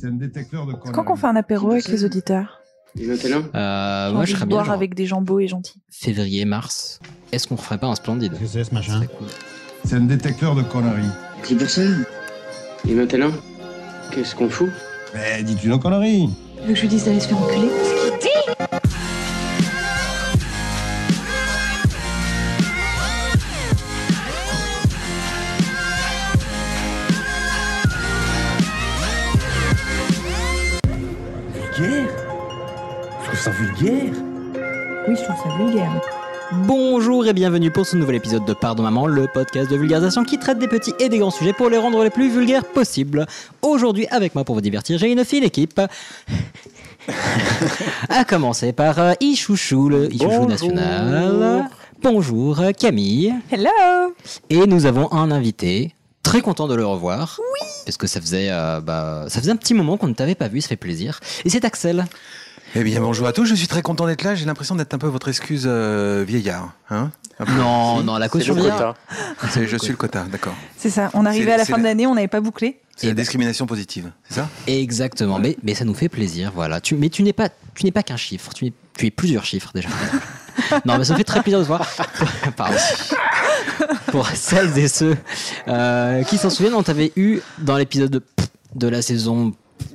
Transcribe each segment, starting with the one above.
C'est un détecteur de quand qu'on fait un apéro avec les auditeurs Euh, moi, je serais bien boire genre, avec des gens beaux et gentils. février, mars. Est-ce qu'on ferait pas un splendide Qu'est-ce que c'est ce machin cool. C'est un détecteur de conneries. C'est pour ça. Et maintenant Qu'est-ce qu'on fout Mais dis-tu nos conneries Tu veux que je lui dise d'aller se faire enculer vulgaire. Oui, je trouve ça vulgaire. Bonjour et bienvenue pour ce nouvel épisode de Pardon Maman, le podcast de vulgarisation qui traite des petits et des grands sujets pour les rendre les plus vulgaires possibles. Aujourd'hui, avec moi pour vous divertir, j'ai une fine équipe. à commencer par euh, Ichouchou, le Ichouchou Bonjour. national. Bonjour euh, Camille. Hello Et nous avons un invité. Très content de le revoir. Oui. Parce que ça faisait, euh, bah, ça faisait un petit moment qu'on ne t'avait pas vu, ça fait plaisir. Et c'est Axel. Eh bien, bonjour à tous. Je suis très content d'être là. J'ai l'impression d'être un peu votre excuse euh, vieillard. Hein. Non, non, la caution quota. C'est- je suis le quota, d'accord. C'est ça, on arrivait C'est- à la fin de la- l'année, on n'avait pas bouclé. C'est la ben. discrimination positive, c'est ça? Exactement, mais, mais ça nous fait plaisir, voilà. Tu, mais tu n'es pas, tu n'es pas qu'un chiffre, tu es, tu es plusieurs chiffres déjà. non, mais ça me fait très plaisir de te voir. Pardon. Pour celles et ceux euh, qui s'en souviennent, on t'avait eu dans l'épisode de, de la saison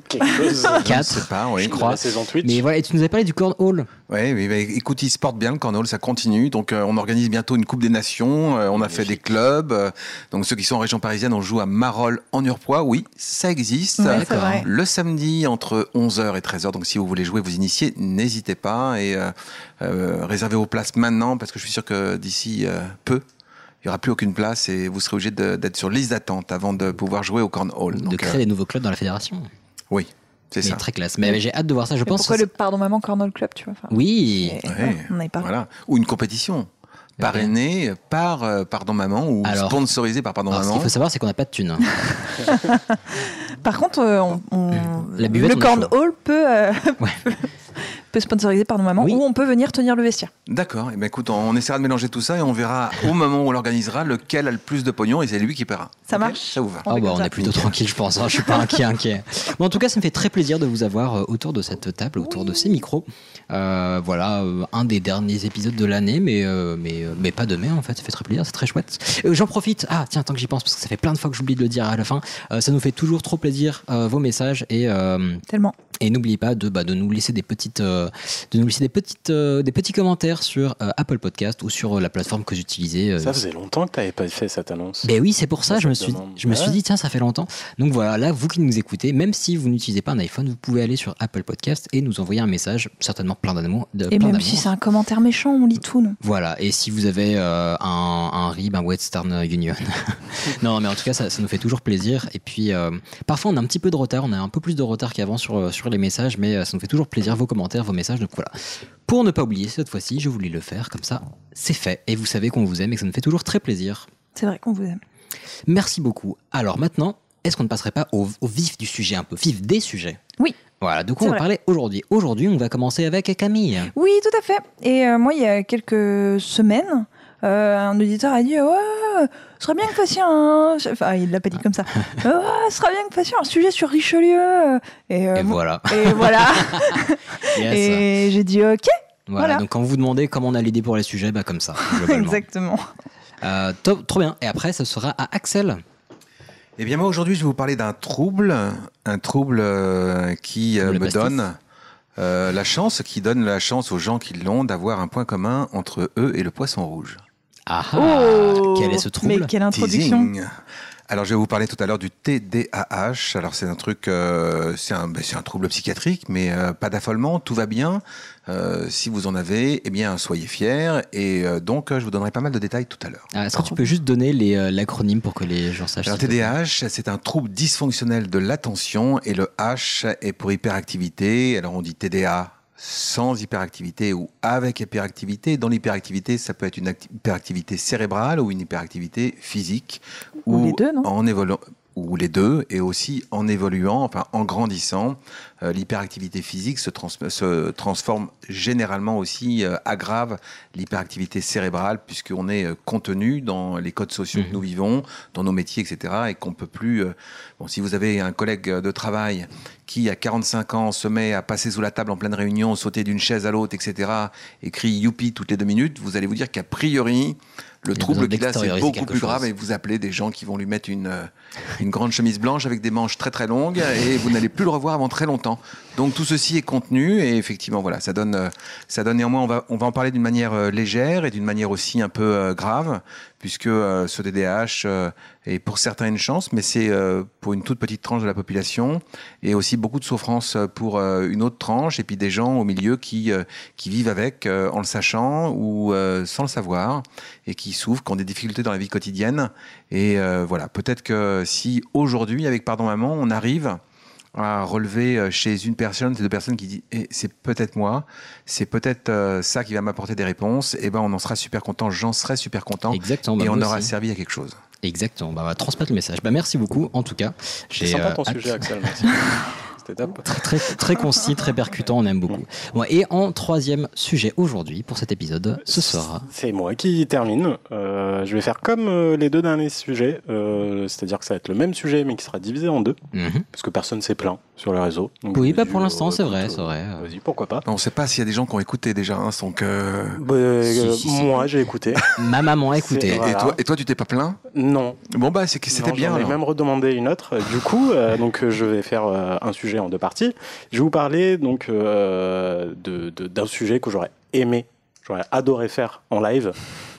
Quelque chose. Je ne 4. sais pas, oui. Je crois. La saison Twitch. Mais voilà, et tu nous avais parlé du cornhole. Oui, oui, bah, écoute, il se porte bien le cornhole, ça continue. Donc, euh, on organise bientôt une Coupe des Nations. euh, on a fait des clubs. euh, donc, ceux qui sont en région parisienne, on joue à Marolles en Urpois. Oui, ça existe. Ouais, vrai. Le samedi entre 11h et 13h. Donc, si vous voulez jouer, vous initier, n'hésitez pas et euh, euh, réservez vos places maintenant parce que je suis sûr que d'ici euh, peu, il n'y aura plus aucune place et vous serez obligé d'être sur liste d'attente avant de pouvoir jouer au cornhole. de Donc, créer euh, des nouveaux clubs dans la fédération. Oui, c'est ça. très classe. Mais j'ai hâte de voir ça. Je Mais pense. pourquoi que le Pardon Maman Cornell Club, tu vois enfin, Oui. et- Ouais, On pas. Voilà. Ou une compétition. Parrainée par euh, Pardon Maman ou Alors- sponsorisée par Pardon Alors, ce Maman. qu'il faut savoir, c'est qu'on n'a pas de thunes. Par contre, euh, on, on- La buvette, le on est Cornhole peut, euh, Ouais. peut sponsoriser Pardon Maman Oui. ou on peut venir tenir le vestiaire. D'accord. Et ben écoute, on, on essaiera de mélanger tout ça et on verra au moment où on l'organisera lequel a le plus de pognon et c'est lui qui paiera. Ça marche. Ça vous va On Ah bah, on ça. est plutôt tranquille, je pense. hein. Je suis pas inquiet, inquiet. Bon, en tout cas, ça me fait très plaisir de vous avoir euh, autour de cette table, autour de ces micros. Euh, voilà, euh, un des derniers épisodes de l'année, mais, euh, mais, mais pas demain en fait. Ça fait très plaisir, c'est très chouette. Euh, J'en profite. Ah, tiens, tant que j'y pense, parce que ça fait plein de fois que j'oublie de le dire à la fin. euh, ça nous fait toujours trop plaisir euh, vos messages et euh, Tellement. Et n'oubliez pas de, bah, de nous laisser des petites, euh, de nous laisser des petites, euh, des petits commentaires sur euh, Apple Podcast ou sur euh, la plateforme que vous utilisez. euh, Ça faisait longtemps que tu n'avais pas fait cette annonce. ben oui, c'est pour ça, Ça, je me suis, demande. je me suis dit, tiens, ça fait longtemps. Donc voilà, là, vous qui nous écoutez, même si vous n'utilisez pas un iPhone, vous pouvez aller sur Apple Podcast et nous envoyer un message, certainement plein d'amour. Et plein même si c'est un commentaire méchant, on lit tout, nous. Voilà, et si vous avez euh, un, un RIB, un Western Union. non, mais en tout cas, ça, ça nous fait toujours plaisir. Et puis, euh, parfois, on a un petit peu de retard, on a un peu plus de retard qu'avant sur, euh, sur les messages, mais euh, ça nous fait toujours plaisir, vos commentaires, vos messages. Donc voilà. Pour ne pas oublier, cette fois-ci, je voulais le faire, comme ça, c'est fait. Et vous savez qu'on vous aime et que ça nous fait toujours très plaisir. C'est vrai qu'on vous aime. Merci beaucoup. Alors maintenant, est-ce qu'on ne passerait pas au, au vif du sujet, un peu vif des sujets? Oui. Voilà, de quoi on va parler aujourd'hui Aujourd'hui, on va commencer avec Camille. Oui, tout à fait. Et euh, moi, il y a quelques semaines, euh, un auditeur a dit Ouais, ce serait bien que vous fassiez un. Enfin, il l'a pas dit comme ça. Ouais, ce serait bien que vous fassiez un sujet sur Richelieu. Et, euh, Et voilà. et voilà. Yes. et j'ai dit Ok, Voilà, voilà. donc quand vous vous demandez comment on a l'idée pour les sujets, bah comme ça, exactement. Euh, top, trop bien. Et après, ce sera à Axel. Eh bien moi aujourd'hui je vais vous parler d'un trouble, un trouble euh, qui euh, me pastis. donne euh, la chance, qui donne la chance aux gens qui l'ont d'avoir un point commun entre eux et le poisson rouge. Ah, Oh, quel est ce trouble Mais quelle introduction. Teasing. Alors, je vais vous parler tout à l'heure du TDAH. Alors, c'est un truc, euh, c'est un, ben, c'est un trouble psychiatrique, mais euh, pas d'affolement, tout va bien. Euh, si vous en avez, eh bien, soyez fiers. Et euh, donc, je vous donnerai pas mal de détails tout à l'heure. Ah, Est-ce que tu peux juste donner euh, l'acronyme pour que les gens sachent Alors, TDAH, c'est un trouble dysfonctionnel de l'attention et le H est pour hyperactivité. Alors, on dit TDA sans hyperactivité ou avec hyperactivité. Dans l'hyperactivité, ça peut être une acti- hyperactivité cérébrale ou une hyperactivité physique. Ou les deux, non? en ou les deux, et aussi en évoluant, enfin en grandissant, euh, l'hyperactivité physique se, trans- se transforme généralement aussi, euh, aggrave l'hyperactivité cérébrale, puisqu'on est euh, contenu dans les codes sociaux Mhm. que nous vivons, dans nos métiers, etc., et qu'on peut plus. bon, si vous avez un collègue de travail qui, à 45 ans, se met à passer sous la table en pleine réunion, sauter d'une chaise à l'autre, etc., et crie youpi toutes les deux minutes, vous allez vous dire qu'a priori, le trouble qu'il a, c'est beaucoup plus chose. grave et vous appelez des gens qui vont lui mettre une, euh, une grande chemise blanche avec des manches très très longues et vous n'allez plus le revoir avant très longtemps. Donc tout ceci est contenu et effectivement voilà, ça donne, euh, ça donne néanmoins, on va, on va en parler d'une manière euh, légère et d'une manière aussi un peu euh, grave puisque ce DDH est pour certains une chance, mais c'est pour une toute petite tranche de la population et aussi beaucoup de souffrance pour une autre tranche et puis des gens au milieu qui, qui vivent avec en le sachant ou sans le savoir et qui souffrent, qui ont des difficultés dans la vie quotidienne. Et voilà, peut-être que si aujourd'hui, avec Pardon Maman, on arrive à relever euh, chez une personne, ces deux personnes qui disent Eh, c'est peut-être moi, c'est peut-être euh, ça qui va m'apporter des réponses, et ben on en sera super content, j'en serai super content, Exactement. bah, et on moi aura aussi. servi à quelque chose. Exactement. Bah, on va transmettre le message. Bah, merci beaucoup, en tout cas. C'est sympa euh, ton hâte. sujet, Axel. Merci. Très, très, très concis, très percutant, on aime beaucoup. Bon, et en troisième sujet aujourd'hui, pour cet épisode, ce sera. C'est moi qui termine. Euh, je vais faire comme euh, les deux derniers sujets, euh, c'est-à-dire que ça va être le même sujet mais qui sera divisé en deux, Mhm. parce que personne s'est plaint sur les réseaux. Donc, Oui, bah, pour l'instant, c'est vrai, c'est vrai. Vas-y, pourquoi pas. On ne sait pas s'il y a des gens qui ont écouté déjà, hein, donc. Bah, Si, si, si. Moi, j'ai écouté. Ma maman a écouté. Et, Voilà. toi, et toi, tu t'es pas plaint? Non. Bon bah c'est que c'était bien. J'en ai même redemandé une autre. Du coup, euh, donc je vais faire euh, un sujet en deux parties. Je vais vous parler donc euh, de- de- d'un sujet que j'aurais aimé, j'aurais adoré faire en live,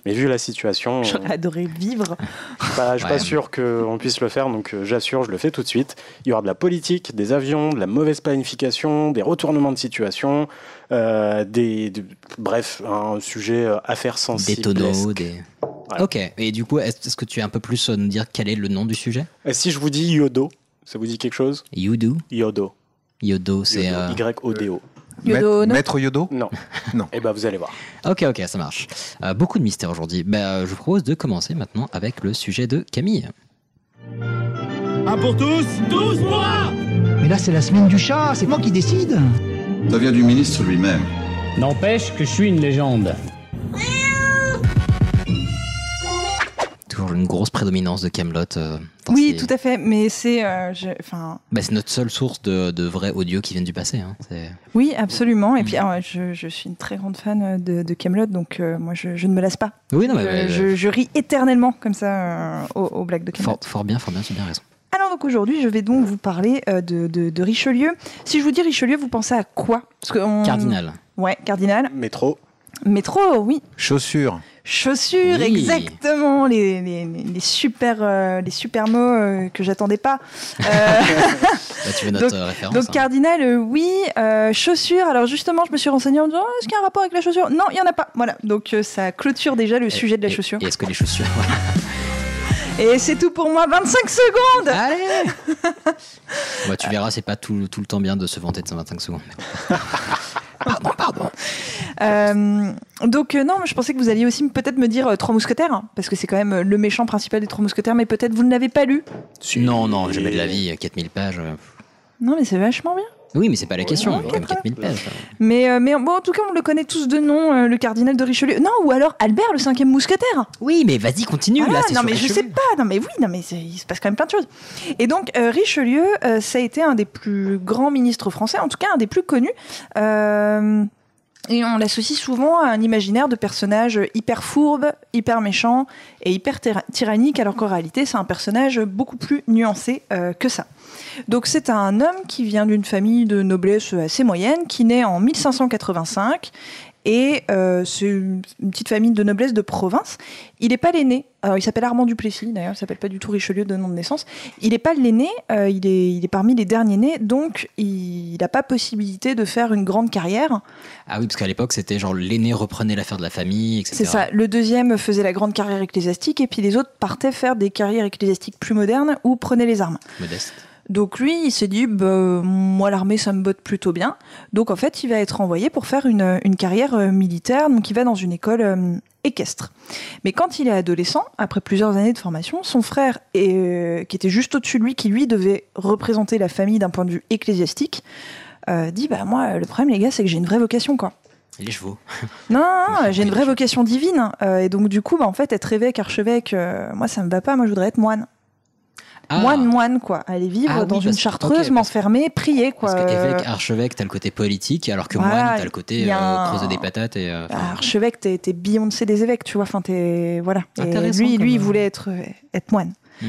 mais vu la situation, J'aurais adoré vivre. je suis pas, je suis Ouais. pas sûr qu'on puisse le faire. Donc euh, j'assure, je le fais tout de suite. Il y aura de la politique, des avions, de la mauvaise planification, des retournements de situation, euh, des, de- bref, un sujet euh, affaires Des sensibles. tonneaux, des. Voilà. Ok. Et du coup, est-ce que tu es un peu plus euh, nous dire quel est le nom du sujet? Et si je vous dis Yodo, ça vous dit quelque chose Yodo. Yodo. Yodo, c'est. euh, Y-O-D-O. Yodo, Maître- non Maître Yodo Non. Non. Eh ben vous allez voir. Ok, ok, ça marche. Euh, beaucoup de mystères aujourd'hui. Ben, euh, je vous propose de commencer maintenant avec le sujet de Camille. Un pour tous Mais là, c'est la semaine du chat, c'est moi qui décide. Ça vient du ministre lui-même. N'empêche que je suis une légende. Toujours une grosse prédominance de Camelot. euh, Oui, ces- tout à fait. Mais c'est, euh, je- enfin, Bah, c'est notre seule source de, de vrais audio qui viennent du passé. hein. C'est- oui, absolument. Et puis, Mm. alors, je, je suis une très grande fan de, de Camelot, donc euh, moi, je, je ne me lasse pas. Oui, non, mais, je, mais, je- je ris éternellement comme ça euh, aux, aux blagues de Camelot. fort, fort bien, fort bien, tu as bien raison. Alors donc aujourd'hui, je vais donc vous parler euh, de, de- de Richelieu. Si je vous dis Richelieu, vous pensez à quoi? Parce que on- Cardinal. Ouais, cardinal. Métro. Métro, oui. Chaussures. Chaussures, Oui. exactement. Les, les- les super, euh, les super mots euh, que j'attendais pas. Euh, Là, tu veux notre Donc- référence. donc hein. cardinal, euh, oui. Euh, chaussures. Alors justement, je me suis renseignée en disant, Oh, est-ce qu'il y a un rapport avec la chaussure? Non, il y en a pas. Voilà. Donc euh, ça clôture déjà le Et- sujet de la et- chaussure. Et est-ce que les chaussures. Et c'est tout pour moi. 25 secondes. Allez Ouais, Tu verras, c'est pas tout, tout le temps bien de se vanter de 125 secondes. pardon, pardon. Euh, donc euh, non, je pensais que vous alliez aussi peut-être me dire euh, Trois Mousquetaires, hein, parce que c'est quand même le méchant principal des Trois Mousquetaires, mais peut-être vous ne l'avez pas lu. Non, non, jamais de la vie, 4000 pages. Non, mais c'est vachement bien. Oui, mais c'est pas la question, quand même très 4000 pages. Mais, euh, mais bon, en tout cas, on le connaît tous de nom, euh, le cardinal de Richelieu. Non, ou alors Albert, le cinquième mousquetaire. Oui, mais vas-y, continue, là, non, mais je Richelieu. sais pas. Non, mais oui, non, mais il se passe quand même plein de choses. Et donc, euh, Richelieu, euh, ça a été un des plus grands ministres français, en tout cas un des plus connus. Euh, et on l'associe souvent à un imaginaire de personnage hyper fourbe, hyper méchant et hyper tyra- tyrannique, alors qu'en réalité, c'est un personnage beaucoup plus nuancé euh, que ça. Donc, c'est un homme qui vient d'une famille de noblesse assez moyenne, qui naît en 1585 et euh, c'est une petite famille de noblesse de province. Il n'est pas l'aîné. Alors, il s'appelle Armand Duplessis, d'ailleurs, il s'appelle pas du tout Richelieu de nom de naissance. Il n'est pas l'aîné, euh, il, est, il est parmi les derniers nés, donc il n'a pas possibilité de faire une grande carrière. Ah oui, parce qu'à l'époque, c'était genre l'aîné reprenait l'affaire de la famille, etc. C'est ça. Le deuxième faisait la grande carrière ecclésiastique, et puis les autres partaient faire des carrières ecclésiastiques plus modernes ou prenaient les armes. Modeste. Donc lui, il s'est dit, bah, moi l'armée, ça me botte plutôt bien. Donc en fait, il va être envoyé pour faire une, une carrière euh, militaire. Donc il va dans une école euh, équestre. Mais quand il est adolescent, après plusieurs années de formation, son frère, euh, qui était juste au-dessus de lui, qui lui devait représenter la famille d'un point de vue ecclésiastique, dit, bah moi, le problème les gars, c'est que j'ai une vraie vocation, quoi. Les chevaux. Non, non, non, j'ai une vraie vocation divine. Euh, et donc du coup, bah, en fait, être évêque, archevêque, euh, moi, ça me va pas. Moi, je voudrais être moine. Ah. moine, moine, quoi. Aller vivre Ah oui, dans une parce- chartreuse, m'enfermer, prier, quoi. Parce que Euh, évêque, archevêque, t'as le côté politique, alors que Voilà, moine, t'as le côté euh, creuser des patates et. euh, enfin, archevêque, t'es t'es Beyoncé des évêques, tu vois. Enfin, t'es voilà. Et lui, lui, il voulait être être moine. hmm.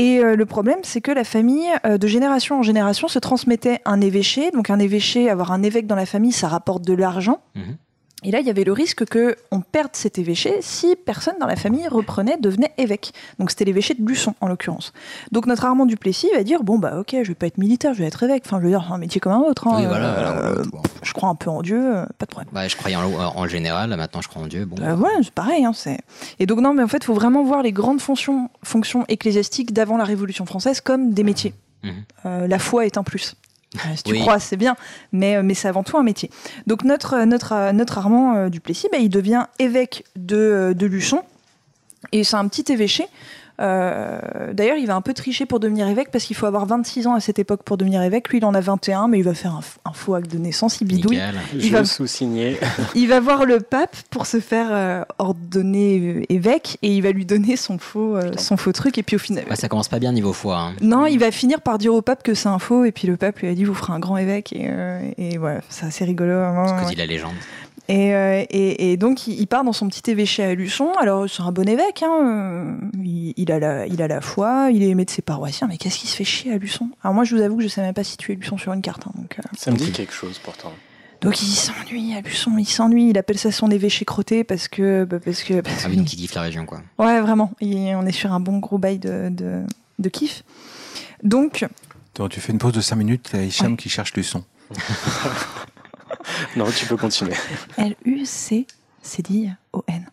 Et euh, le problème, c'est que la famille, euh, de génération en génération, se transmettait un évêché. Donc un évêché, avoir un évêque dans la famille, ça rapporte de l'argent. Mhm. Et là, il y avait le risque que on perde cet évêché si personne dans la famille reprenait, devenait évêque. Donc c'était l'évêché de Luçon, en l'occurrence. Donc notre Armand Duplessis va dire bon bah ok, je vais pas être militaire, je vais être évêque. Enfin, je veux dire, c'est un métier comme un autre. hein. Oui, voilà. Euh, bon. je crois un peu en Dieu, euh, pas de problème. Bah, je croyais en, en général, maintenant je crois en Dieu. Bon, ouais, c'est pareil. Hein, c'est... Et donc, non, mais en fait, il faut vraiment voir les grandes fonctions, fonctions ecclésiastiques d'avant la Révolution française comme des métiers. Mhm. Euh, la foi est un plus. Euh, si tu Oui. crois, c'est bien, mais, euh, mais c'est avant tout un métier. Donc, notre, euh, notre, notre Armand Duplessis, bah, il devient évêque de, de Luçon. Et c'est un petit évêché. Euh, D'ailleurs, il va un peu tricher pour devenir évêque parce qu'il faut avoir 26 ans à cette époque pour devenir évêque. Lui, il en a 21, mais il va faire un, faux acte de naissance, il bidouille. nickel. Il Je va- sous-signé. Il va voir le pape pour se faire euh, ordonner euh, évêque et il va lui donner son faux, euh, son faux truc. Et puis au final. Ouais, ça commence pas bien niveau foi. hein. Non, il va finir par dire au pape que c'est un faux. Et puis le pape lui a dit Vous ferez un grand évêque. Et, euh, et voilà, c'est assez rigolo. vraiment, Ce que ouais. dit la légende. Et, euh, et, et donc il, part dans son petit évêché à Luçon. Alors c'est un bon évêque. Hein, il, il a la, il a la foi, il est aimé de ses paroissiens. Mais qu'est-ce qui se fait chier à Luçon Alors moi je vous avoue que je sais même pas situer Luçon sur une carte. hein, donc, euh, Ça me dit quelque chose pourtant. donc il s'ennuie à Luçon, il s'ennuie. Il appelle ça son évêché crotté parce que bah, parce que parce Ah oui, donc il kiffe la région, quoi. Ouais, vraiment. On est sur un bon gros bail de, de, de kiff. Donc, Donc, tu fais une pause de 5 minutes, il y a Hicham qui cherche le son. Non, tu peux continuer. L-U-C-C-D-O-N.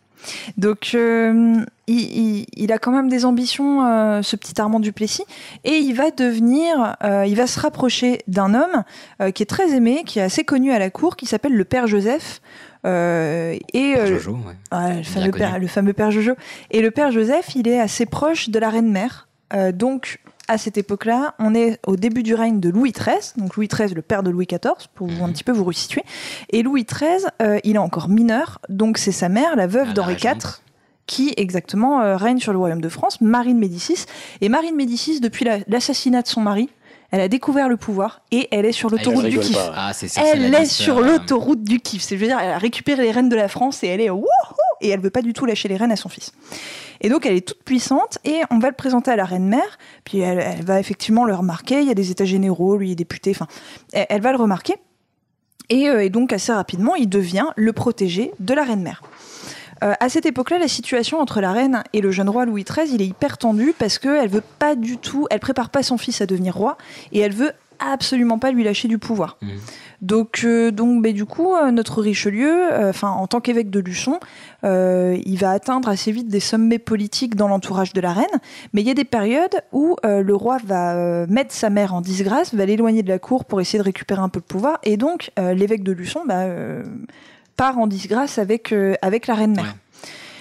Donc, euh, il, il- il a quand même des ambitions, euh, ce petit Armand Duplessis, et il va devenir, euh, il va se rapprocher d'un homme euh, qui est très aimé, qui est assez connu à la cour, qui s'appelle le Père Joseph. Euh, et euh, Jojo, ouais. Ouais, le, Bien fameux père, le fameux père Jojo. Et le père Joseph, il est assez proche de la reine mère. Euh, donc, à cette époque-là, on est au début du règne de Louis XIII. Donc, Louis XIII, le père de Louis XIV, pour vous, un Mhm. petit peu vous resituer. Et Louis XIII, euh, il est encore mineur. Donc, c'est sa mère, la veuve Ah, d'Henri IV, qui exactement euh, règne sur le royaume de France, Marie de Médicis. Et Marie de Médicis, depuis la- l'assassinat de son mari, elle a découvert le pouvoir et elle est sur l'autoroute du kiff. Ah, Elle est sur l'autoroute du kiff. C'est, je veux dire, elle a récupéré les rênes de la France et elle est wouhou et elle veut pas du tout lâcher les rênes à son fils. Et donc elle est toute puissante et on va le présenter à la reine mère. Puis elle, va effectivement le remarquer. Il y a des états généraux, lui est député. Enfin, elle, va le remarquer. Et, euh, et donc assez rapidement, il devient le protégé de la reine mère. Euh, à cette époque-là, la situation entre la reine et le jeune roi Louis XIII, il est hyper tendu parce qu'elle veut pas du tout, elle prépare pas son fils à devenir roi et elle veut absolument pas lui lâcher du pouvoir. Mhm. Donc, euh, donc ben, du coup, euh, notre Richelieu, euh, en tant qu'évêque de Luçon, il va atteindre assez vite des sommets politiques dans l'entourage de la reine. Mais il y a des périodes où le roi va mettre sa mère en disgrâce, va l'éloigner de la cour pour essayer de récupérer un peu de pouvoir, et donc l'évêque de Luçon bah, part en disgrâce avec avec la reine mère. Ouais.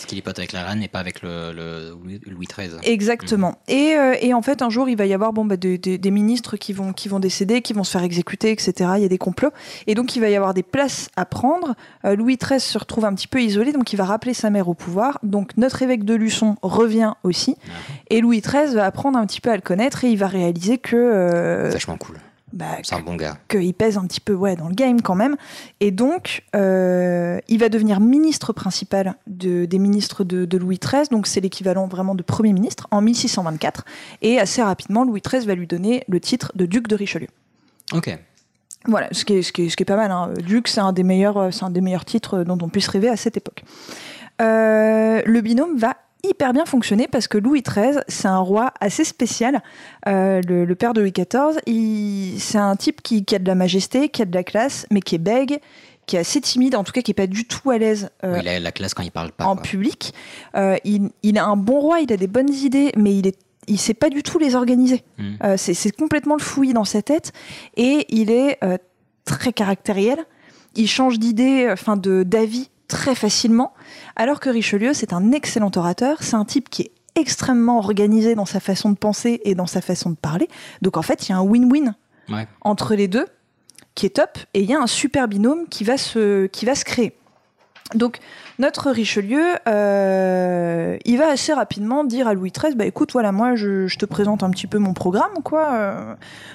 Parce qu'il est pote avec la reine et pas avec le, le Louis- XIII. Exactement. Et, euh, et en fait, un jour, il va y avoir bon, bah, des, ministres qui vont, qui vont décéder, qui vont se faire exécuter, etc. Il y a des complots. Et donc, il va y avoir des places à prendre. Euh, Louis XIII se retrouve un petit peu isolé, donc il va rappeler sa mère au pouvoir. Donc, notre évêque de Luçon revient aussi. Et Louis XIII va apprendre un petit peu à le connaître et il va réaliser que, euh, Vachement cool. Bah, C'est un bon gars. qu'il pèse un petit peu ouais, dans le game quand même. Et donc, euh, il va devenir ministre principal de, des ministres de, de Louis XIII, donc c'est l'équivalent vraiment de Premier ministre, en 1624. Et assez rapidement, Louis XIII va lui donner le titre de duc de Richelieu. Ok. Voilà, ce qui est, ce qui est, ce qui est pas mal. Hein. Duc, c'est un, des meilleurs, c'est un des meilleurs titres dont on puisse rêver à cette époque. Euh, le binôme va hyper bien fonctionner parce que Louis XIII, c'est un roi assez spécial. Euh, le, le père de Louis XIV, il- c'est un type qui, qui a de la majesté, qui a de la classe, mais qui est bègue, qui est assez timide, en tout cas qui est pas du tout à l'aise euh, Oui, il a la classe quand il parle pas. en quoi. public. Euh, il, il a un bon roi, il a des bonnes idées, mais il est il sait pas du tout les organiser. Mm. Euh, c'est c'est complètement le fouillis dans sa tête et il est très caractériel. Il change d'idée, enfin de d'avis très facilement. Alors que Richelieu, c'est un excellent orateur. C'est un type qui est extrêmement organisé dans sa façon de penser et dans sa façon de parler. Donc en fait, il y a un win-win Ouais. entre les deux qui est top et il y a un super binôme qui va se, qui va se créer. Donc, notre Richelieu, euh, il va assez rapidement dire à Louis XIII, bah écoute, voilà, moi, je, je te présente un petit peu mon programme, quoi, euh,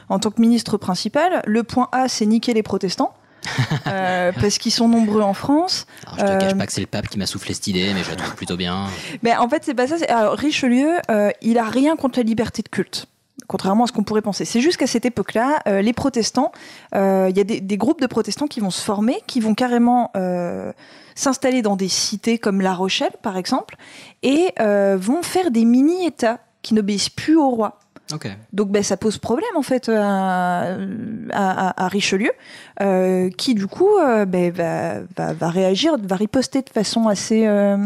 en tant que ministre principal. Le point A, c'est niquer les protestants. Euh, parce qu'ils sont nombreux en France. Alors, je te cache Euh, pas que c'est le pape qui m'a soufflé cette idée, mais je la trouve plutôt bien. Ben, en fait, c'est pas ça. Alors, Richelieu, euh, il a rien contre la liberté de culte. Contrairement à ce qu'on pourrait penser. C'est juste qu'à cette époque-là, les protestants, il y a des, des groupes de protestants qui vont se former, qui vont carrément s'installer dans des cités comme La Rochelle, par exemple, et vont faire des mini-États qui n'obéissent plus au roi. Ok. Donc ben, ça pose problème en fait à, à- Richelieu, euh, qui du coup euh, ben, va, va- va réagir, va riposter de façon assez... euh,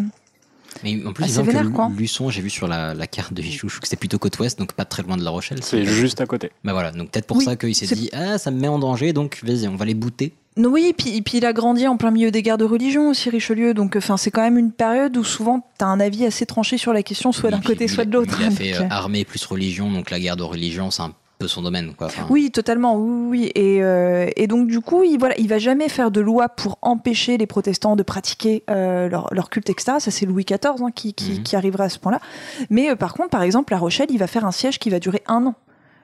Mais en plus, disons c'est vénère, que quoi. Luçon, j'ai vu sur la, la carte de Vichouchou que c'était plutôt côte ouest, donc pas très loin de La Rochelle. C'est juste à côté. Bah voilà, donc peut-être pour Oui, ça qu'il s'est c'est- dit Ah, ça me met en danger, donc vas-y, on va les bouter. Oui, puis, puis il a grandi en plein milieu des guerres de religion aussi, Richelieu. Donc, enfin, c'est quand même une période où souvent tu as un avis assez tranché sur la question, soit d'un côté, soit de l'autre. Il a fait euh, euh, armée plus religion, donc la guerre de religion, c'est un peu son domaine. Quoi. Enfin, Oui, totalement, oui, oui. Et, euh, et donc, du coup, il, voilà, il va jamais faire de loi pour empêcher les protestants de pratiquer euh, leur, leur culte, etc. Ça, c'est Louis XIV hein, qui, qui, Mhm. qui arrivera à ce point-là. Mais euh, par contre, par exemple, La Rochelle, il va faire un siège qui va durer un an.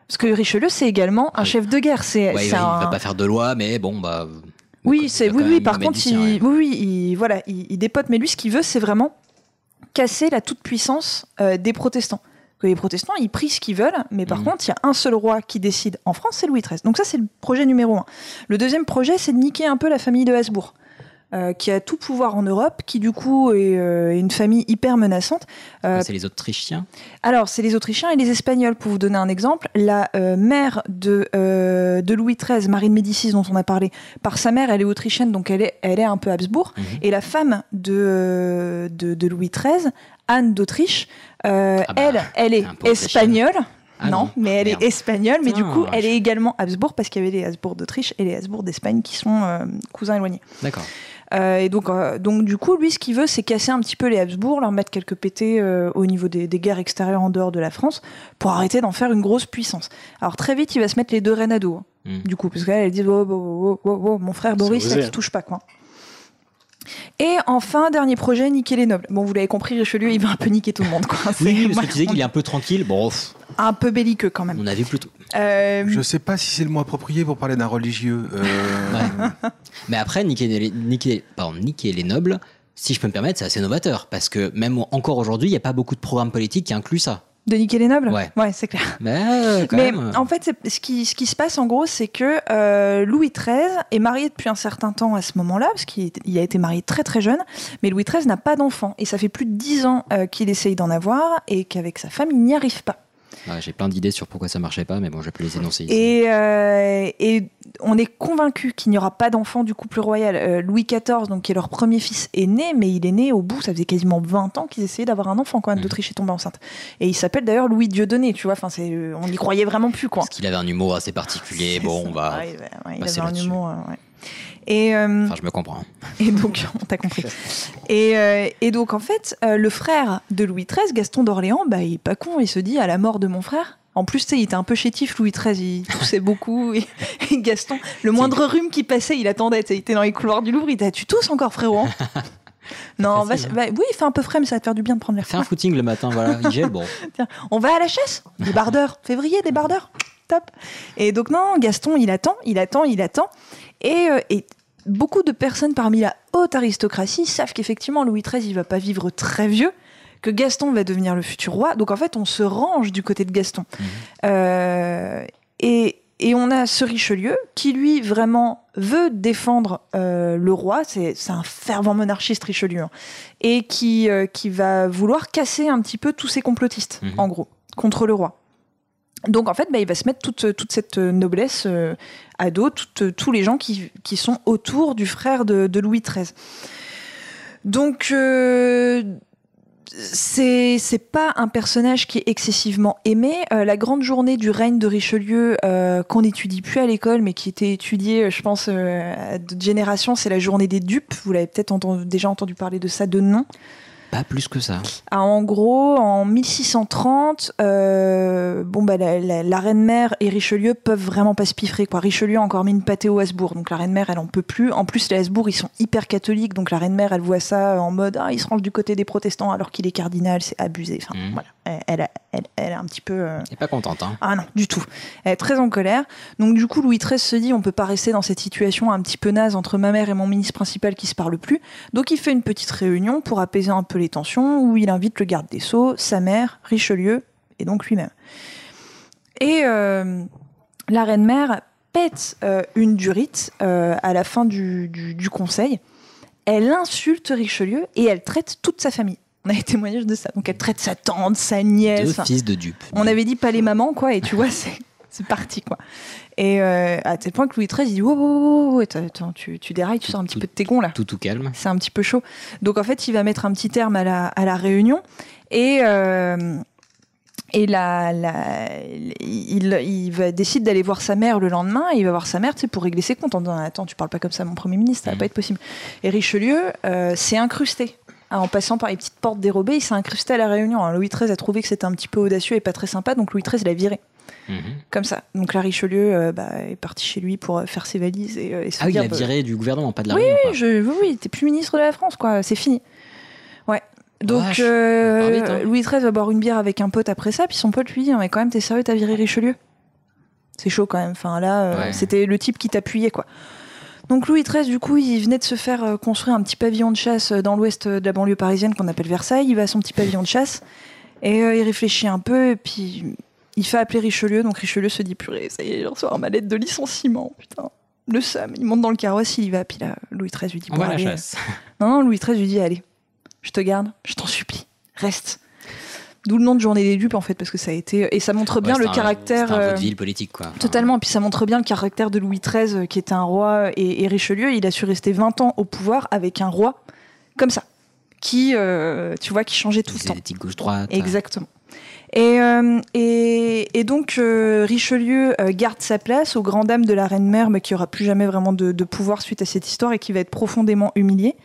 Parce que Richelieu, c'est également un chef de guerre. C'est ouais, il, un- il va pas faire de loi, mais bon, bah. Oui, c'est oui, oui. Par contre, il, ouais. oui, oui, il, voilà, il, il dépote. Mais lui, ce qu'il veut, c'est vraiment casser la toute puissance euh, des protestants. Que les protestants, ils prient ce qu'ils veulent, mais par Mhm. contre, il y a un seul roi qui décide en France, c'est Louis XIII. Donc ça, c'est le projet numéro un. Le deuxième projet, c'est de niquer un peu la famille de Habsbourg. Euh, qui a tout pouvoir en Europe, qui du coup est euh, une famille hyper menaçante. Euh, c'est les Autrichiens. alors, c'est les Autrichiens et les Espagnols, pour vous donner un exemple. La mère de, de Louis XIII, Marie de Médicis, dont on a parlé, par sa mère, elle est autrichienne, donc elle est, elle est un peu Habsbourg. Mhm. Et la femme de, de, de Louis XIII, Anne d'Autriche, Ah bah, elle, elle est espagnole. Ah non, non. mais elle Merde. est espagnole, mais du coup, elle est également Habsbourg parce qu'il y avait les Habsbourg d'Autriche et les Habsbourg d'Espagne qui sont euh, cousins éloignés. D'accord. Euh, et donc, euh, donc du coup, lui, ce qu'il veut, c'est casser un petit peu les Habsbourg, leur mettre quelques pétés euh, au niveau des, des guerres extérieures en dehors de la France, pour arrêter d'en faire une grosse puissance. Alors très vite, il va se mettre les deux reines à dos, hein, Mm. du coup, parce qu'elle, elle dit, oh, oh, oh, oh, mon frère Boris, qui hein. touche pas, quoi. Et enfin, dernier projet, niquer les nobles. Bon, vous l'avez compris, Richelieu, il va un peu niquer tout le monde, quoi. Oui, parce que tu disais qu'il est un peu tranquille. Bon, pff, un peu belliqueux quand même. on a vu plutôt. Euh, Je sais pas si c'est le mot approprié pour parler d'un religieux. euh, Ouais. Mais après, niquer les, niquer, pardon, niquer les nobles, si je peux me permettre, c'est assez novateur. Parce que même encore aujourd'hui, il n'y a pas beaucoup de programmes politiques qui incluent ça. de niquer les nobles? Ouais. Ouais, c'est clair. Mais euh, quand Mais même. en fait, ce qui, ce qui se passe en gros, c'est que euh, Louis XIII est marié depuis un certain temps à ce moment-là, parce qu'il a été marié très très jeune, mais Louis XIII n'a pas d'enfant. Et ça fait plus de dix ans euh, qu'il essaye d'en avoir, et qu'avec sa femme, il n'y arrive pas. Ouais, J'ai plein d'idées sur pourquoi ça marchait pas, mais bon, je vais plus les énoncer ici. Et, euh, et on est convaincu qu'il n'y aura pas d'enfant du couple royal. Euh, Louis XIV, donc, qui est leur premier fils, est né, mais il est né au bout, ça faisait quasiment 20 ans qu'ils essayaient d'avoir un enfant quand Anne Mhm. d'Autriche est tombée enceinte. Et il s'appelle d'ailleurs Louis Dieudonné, tu vois, enfin, c'est, euh, on n'y croyait vraiment plus, quoi. Parce qu'il avait un humour assez particulier. Bon, ça. on va. Ouais, ouais, ouais, il avait un humour. euh, ouais. Et, euh, Enfin, je me comprends. et donc, on t'a compris. Et, euh, et donc, en fait, euh, le frère de Louis XIII, Gaston d'Orléans, bah, il est pas con, il se dit à la mort de mon frère. En plus, tu sais, il était un peu chétif, Louis XIII, il toussait beaucoup. Et, et Gaston, le moindre rhume qui passait, il attendait. Il était dans les couloirs du Louvre, il t'a tu tousses encore, frérot hein? Non, oui, il fait un peu frais, mais ça va te faire du bien de prendre l'air Fais un footing le matin, voilà. Il gèle, bon. Tiens, on va à la chasse Des bardeurs. Février, des bardeurs. Top. Et donc, non, Gaston, il attend, il attend, il attend. Et, euh, et beaucoup de personnes parmi la haute aristocratie savent qu'effectivement, Louis XIII, il va pas vivre très vieux, que Gaston va devenir le futur roi. Donc, en fait, on se range du côté de Gaston. Euh, et, et on a ce Richelieu qui, lui, vraiment veut défendre euh, le roi. C'est un fervent monarchiste, Richelieu. hein. et qui, euh, qui va vouloir casser un petit peu tous ces complotistes, Mhm. en gros, contre le roi. Donc en fait, bah, il va se mettre toute, cette noblesse euh, à dos, tous les gens qui, sont autour du frère de, Louis XIII. Donc euh, c'est pas un personnage qui est excessivement aimé. Euh, la grande journée du règne de Richelieu euh, qu'on n'étudie plus à l'école, mais qui était étudiée, euh, je pense, euh, à d'autres générations, c'est la journée des dupes. Vous l'avez peut-être déjà entendu parler de ça de nom. Pas plus que ça. Ah, en gros, en 1630, euh, bon, bah, la, la- la reine-mère et Richelieu peuvent vraiment pas se piffrer. Quoi. Richelieu a encore mis une pâtée aux Habsbourg, donc la reine-mère, elle en peut plus. En plus, les Habsbourg, ils sont hyper catholiques, donc la reine-mère, elle voit ça en mode ah, il se range du côté des protestants alors qu'il est cardinal, c'est abusé. Enfin, Mhm. voilà. Elle, elle, un petit peu. euh, Elle est pas contente, hein. ah non, du tout. Elle est très en colère. Donc du coup, Louis XIII se dit, on peut pas rester dans cette situation un petit peu naze entre ma mère et mon ministre principal qui se parlent plus. Donc il fait une petite réunion pour apaiser un peu les tensions, où il invite le garde des Sceaux, sa mère, Richelieu, et donc lui-même. Et euh, la reine-mère pète euh, une durite euh, à la fin du, du- du conseil. Elle insulte Richelieu et elle traite toute sa famille. On a des témoignages de ça. Donc elle traite sa tante, sa nièce. Deux fils de dupes. on avait dit pas les mamans, quoi, et tu vois, c'est parti, quoi. Et euh, à tel point que Louis XIII, il dit Oh, oh, oh, oh, attends, tu, tu dérailles, tu sors un petit peu de tes gonds, là. Tout, tout calme. C'est un petit peu chaud. Donc, en fait, il va mettre un petit terme à la, à la réunion. Et. euh, et là, il, il va, décide d'aller voir sa mère le lendemain. Et il va voir sa mère pour régler ses comptes en disant Attends, tu parles pas comme ça mon Premier ministre, ça va pas être possible. Et Richelieu euh, s'est incrusté. Ah, En passant par les petites portes dérobées, il s'est incrusté à la réunion. Alors, Louis XIII a trouvé que c'était un petit peu audacieux et pas très sympa, donc Louis XIII l'a viré. Mhm. Comme ça. Donc là, Richelieu euh, bah, est parti chez lui pour euh, faire ses valises et, euh, et se Ah oui, il a bah, viré du gouvernement, pas de la Oui, je, oui, oui, t'es plus ministre de la France, quoi. C'est fini. Ouais. Donc euh, vite, hein. Louis XIII va boire une bière avec un pote après ça, puis son pote lui dit mais quand même t'es sérieux, t'as viré Richelieu C'est chaud quand même. Enfin là, Ouais. c'était le type qui t'appuyait quoi. Donc Louis XIII, du coup, il venait de se faire construire un petit pavillon de chasse dans l'ouest de la banlieue parisienne qu'on appelle Versailles. Il va à son petit pavillon de chasse et euh, il réfléchit un peu et puis il fait appeler Richelieu. Donc Richelieu se dit purée, ça y est, il reçoit ma lettre de licenciement, putain. Le Sam, il monte dans le carrosse, il y va, puis là, Louis XIII lui dit On bon, va à la allez, chasse. non, non, Louis XIII lui dit allez, je te garde, je t'en supplie, reste. D'où le nom de journée des dupes en fait, parce que ça a été et ça montre bien Ouais, le un- caractère. C'est un euh, vaudeville politique, quoi. Enfin, Totalement, et puis ça montre bien le caractère de Louis XIII, euh, qui était un roi, et, et Richelieu, il a su rester 20 ans au pouvoir avec un roi comme ça, qui, euh, tu vois, qui changeait tout le temps. Gauche-droite. Exactement. Et, euh, et, et donc euh, Richelieu euh, garde sa place aux grand dames de la reine mère, mais qui aura plus jamais vraiment de, de pouvoir suite à cette histoire et qui va être profondément humilié.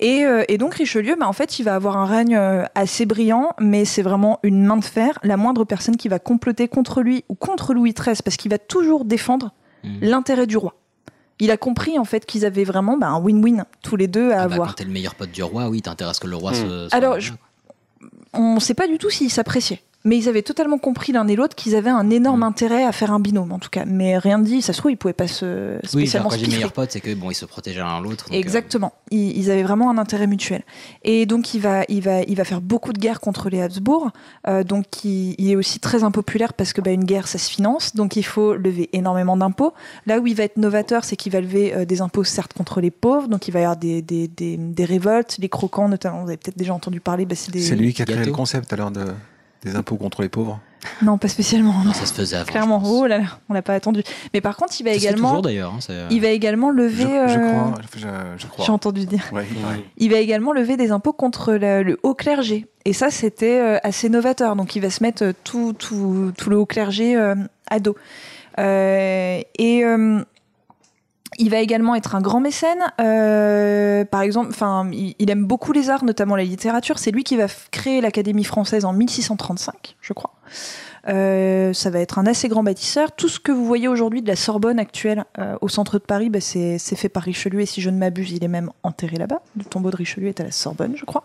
Et, euh, et donc Richelieu, bah, en fait, il va avoir un règne assez brillant, mais c'est vraiment une main de fer. La moindre personne qui va comploter contre lui ou contre Louis XIII, parce qu'il va toujours défendre Mhm. l'intérêt du roi. Il a compris en fait qu'ils avaient vraiment bah, un win-win tous les deux à Ah bah, avoir. quand t'es le meilleur pote du roi, oui, t'intéresses que le roi Hmm. se. se- Alors, je- on ne sait pas du tout s'ils s'appréciaient. Mais ils avaient totalement compris l'un et l'autre qu'ils avaient un énorme Mm. intérêt à faire un binôme, en tout cas. Mais rien de dit, ça se trouve, ils pouvaient pas se Oui, spécialement quand se j'ai piffrer. meilleur pote, c'est que bon, ils se protégeaient l'un l'autre. euh, Exactement. Ils, ils avaient vraiment un intérêt mutuel. Et donc, il va, il va, il va faire beaucoup de guerres contre les Habsbourg. Euh, donc, il, il est aussi très impopulaire parce que bah, une guerre, ça se finance. Donc, il faut lever énormément d'impôts. Là où il va être novateur, c'est qu'il va lever euh, des impôts, certes, contre les pauvres. Donc, il va y avoir des, des, des, des révoltes, les croquants, notamment. Vous avez peut-être déjà entendu parler. Bah, c'est lui qui a créé gâteaux. le concept alors de, des impôts contre les pauvres. Non, pas spécialement. non. Non, ça se faisait avant. Clairement. je pense. Oh là là, on l'a pas attendu. Mais par contre, il va Ça également, toujours d'ailleurs. hein, euh, il va également lever. je euh, crois. Je, je crois. J'ai entendu dire. Ouais, ouais. Il va également lever des impôts contre le, le haut clergé. Et ça, c'était euh, assez novateur. Donc, il va se mettre tout, tout, tout le haut clergé euh, à dos. Euh, et euh, il va également être un grand mécène. Euh, par exemple, enfin, il, il aime beaucoup les arts, notamment la littérature. C'est lui qui va créer l'Académie française en 1635, je crois. Euh, ça va être un assez grand bâtisseur. Tout ce que vous voyez aujourd'hui de la Sorbonne actuelle euh, au centre de Paris, bah, c'est fait par Richelieu et si je ne m'abuse, il est même enterré là-bas. Le tombeau de Richelieu est à la Sorbonne, je crois.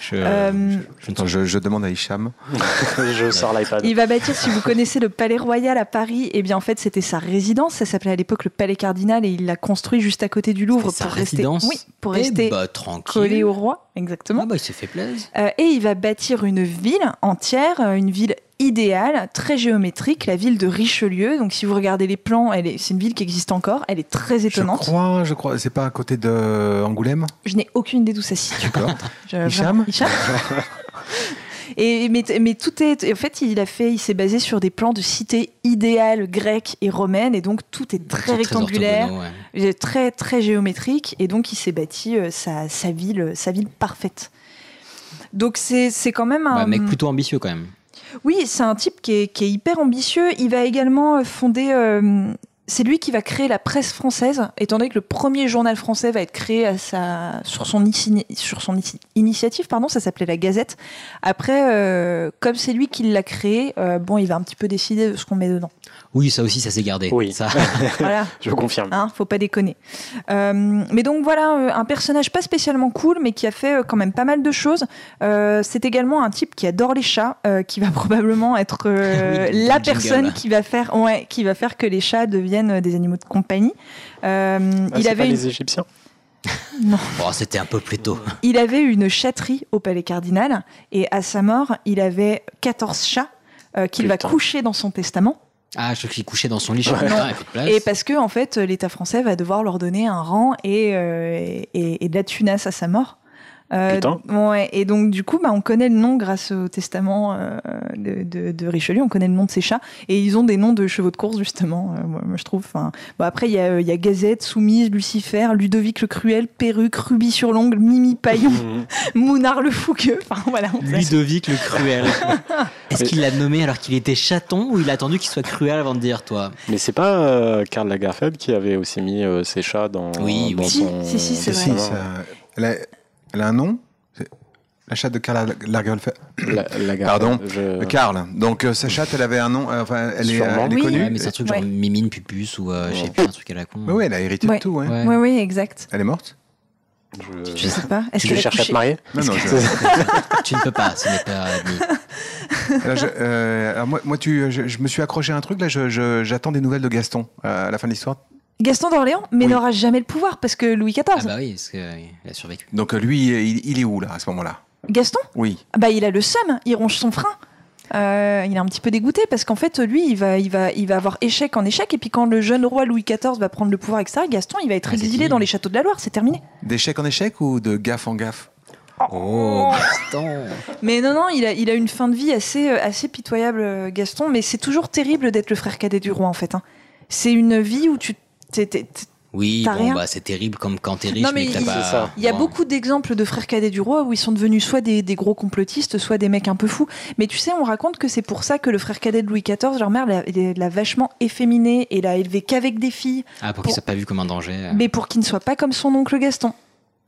je- Euh, je- je ne Attends, sais je, je demande à Hicham. je sors l'iPad. Il va bâtir, si vous connaissez le Palais Royal à Paris, et bien en fait c'était sa résidence. Ça s'appelait à l'époque le Palais Cardinal et il l'a construit juste à côté du Louvre pour sa rester, oui, pour Eh rester bah, tranquille. collé au roi, exactement. Ah bah, il s'est fait plaisir. Euh, et il va bâtir une ville entière, une ville idéale, très géométrique, la ville de Richelieu. Donc si vous regardez les plans, elle est, c'est une ville qui existe encore. Elle est très Je étonnante. crois, je crois. C'est pas à côté de Angoulême Je n'ai aucune idée d'où ça se situe. D'accord. Je- Hicham Hicham Et mais, mais tout est en fait il a fait il s'est basé sur des plans de cités idéales grecques et romaines et donc tout est très C'est rectangulaire, ouais. et très très géométrique et donc il s'est bâti euh, sa, sa ville sa ville parfaite. Donc c'est c'est quand même un Bah, mec plutôt ambitieux quand même. Oui, c'est un type qui est, hyper ambitieux. Il va également euh, fonder euh, c'est lui qui va créer la presse française, étant donné que le premier journal français va être créé à sa, sur son, sur son initiative, pardon, ça s'appelait la Gazette. Après, euh, comme c'est lui qui l'a créé, euh, bon, il va un petit peu décider de ce qu'on met dedans. Oui, ça aussi, ça s'est gardé. Oui. Ça, Voilà. Je confirme. Hein, faut pas déconner. Euh, mais donc voilà, un personnage pas spécialement cool, mais qui a fait quand même pas mal de choses. Euh, c'est également un type qui adore les chats, euh, qui va probablement être euh, Oui, la personne qui va faire, ouais, qui va faire que les chats deviennent euh, des animaux de compagnie. Euh, Ah, il avait pas une- les Égyptiens. Oh, c'était un peu plus tôt. il avait une chatterie au Palais Cardinal et à sa mort, il avait 14 chats euh, qu'il va coucher dans son testament. Ah, je qu'il couchait dans son lit. Suis Non. place. Et parce que en fait, l'État français va devoir leur donner un rang et, euh, et, et de la tunasse à sa mort. Euh, Putain. ouais, et donc du coup, bah, on connaît le nom grâce au testament euh, de, de- de Richelieu, on connaît le nom de ses chats, et ils ont des noms de chevaux de course justement, euh, moi, moi, je trouve. Enfin, Bon, après, il y, a, euh, il y a Gazette, Soumise, Lucifer, Ludovic le Cruel, Perruque, Ruby sur l'ongle, Mimi Paillon, Mhm. Mounard le Fougueux. Enfin voilà. Ludovic le cruel. Est-ce qu'il l'a nommé alors qu'il était chaton ou il a attendu qu'il soit cruel avant de dire toi Mais c'est pas euh, Karl Lagerfeld qui avait aussi mis euh, ses chats dans, Oui, dans oui. Si, son. si, si, c'est Si, vrai. ça- elle a un nom La chatte de Karl Lagerfeld. La- Lagerfeld, Pardon. je- De Karl. Donc euh, sa chatte, elle avait un nom. euh, enfin, elle est, elle est Oui. connue. Ouais, mais c'est un truc Ouais. genre Mimine, Pupus ou euh, je sais Ouais. plus, un truc à la con. Oui, oui, elle a hérité Ouais. de tout. Ouais. Ouais. Oui, oui, exact. Elle est morte je- Je sais pas. Est-ce Tu qu'elle a cherches à te marier Non, non. je- Tu ne peux pas, ce n'est pas admis. Alors, je, euh, alors moi, moi, tu, je, je me suis accroché à un truc là. je- je- J'attends des nouvelles de Gaston euh, à la fin de l'histoire. Gaston d'Orléans, mais Oui. n'aura jamais le pouvoir parce que Louis XIV. Ah bah oui, parce qu'il a survécu. Donc euh, lui, il, il est où là à ce moment-là? Gaston? Oui. Ah Bah, il a le seum, il ronge son frein. Euh, il est un petit peu dégoûté parce qu'en fait, lui, il va, il, va, il va avoir échec en échec. Et puis, quand le jeune roi Louis XIV va prendre le pouvoir, etc., Gaston, il va être Ah, exilé dans les châteaux de la Loire. C'est terminé. D'échec en échec ou de gaffe en gaffe? Oh, Gaston Mais non, non, il a, il a une fin de vie assez, euh, assez pitoyable, euh, Gaston. Mais c'est toujours terrible d'être le frère cadet du roi, en fait. hein. C'est une vie où tu. T'es- t'es- t'es- Oui, bon, rien bah c'est terrible comme quand t'es riche, Non, mais, mais que t'as il- pas. Y a beaucoup d'exemples de frères cadets du roi où ils sont devenus soit des, des gros complotistes, soit des mecs un peu fous. Mais tu sais, on raconte que c'est pour ça que le frère cadet de Louis XIV, leur mère l'a- l'a vachement efféminé et l'a élevé qu'avec des filles, Ah, pour qu'il pour- soit pas vu comme un danger. mais pour qu'il ne soit pas comme son oncle Gaston.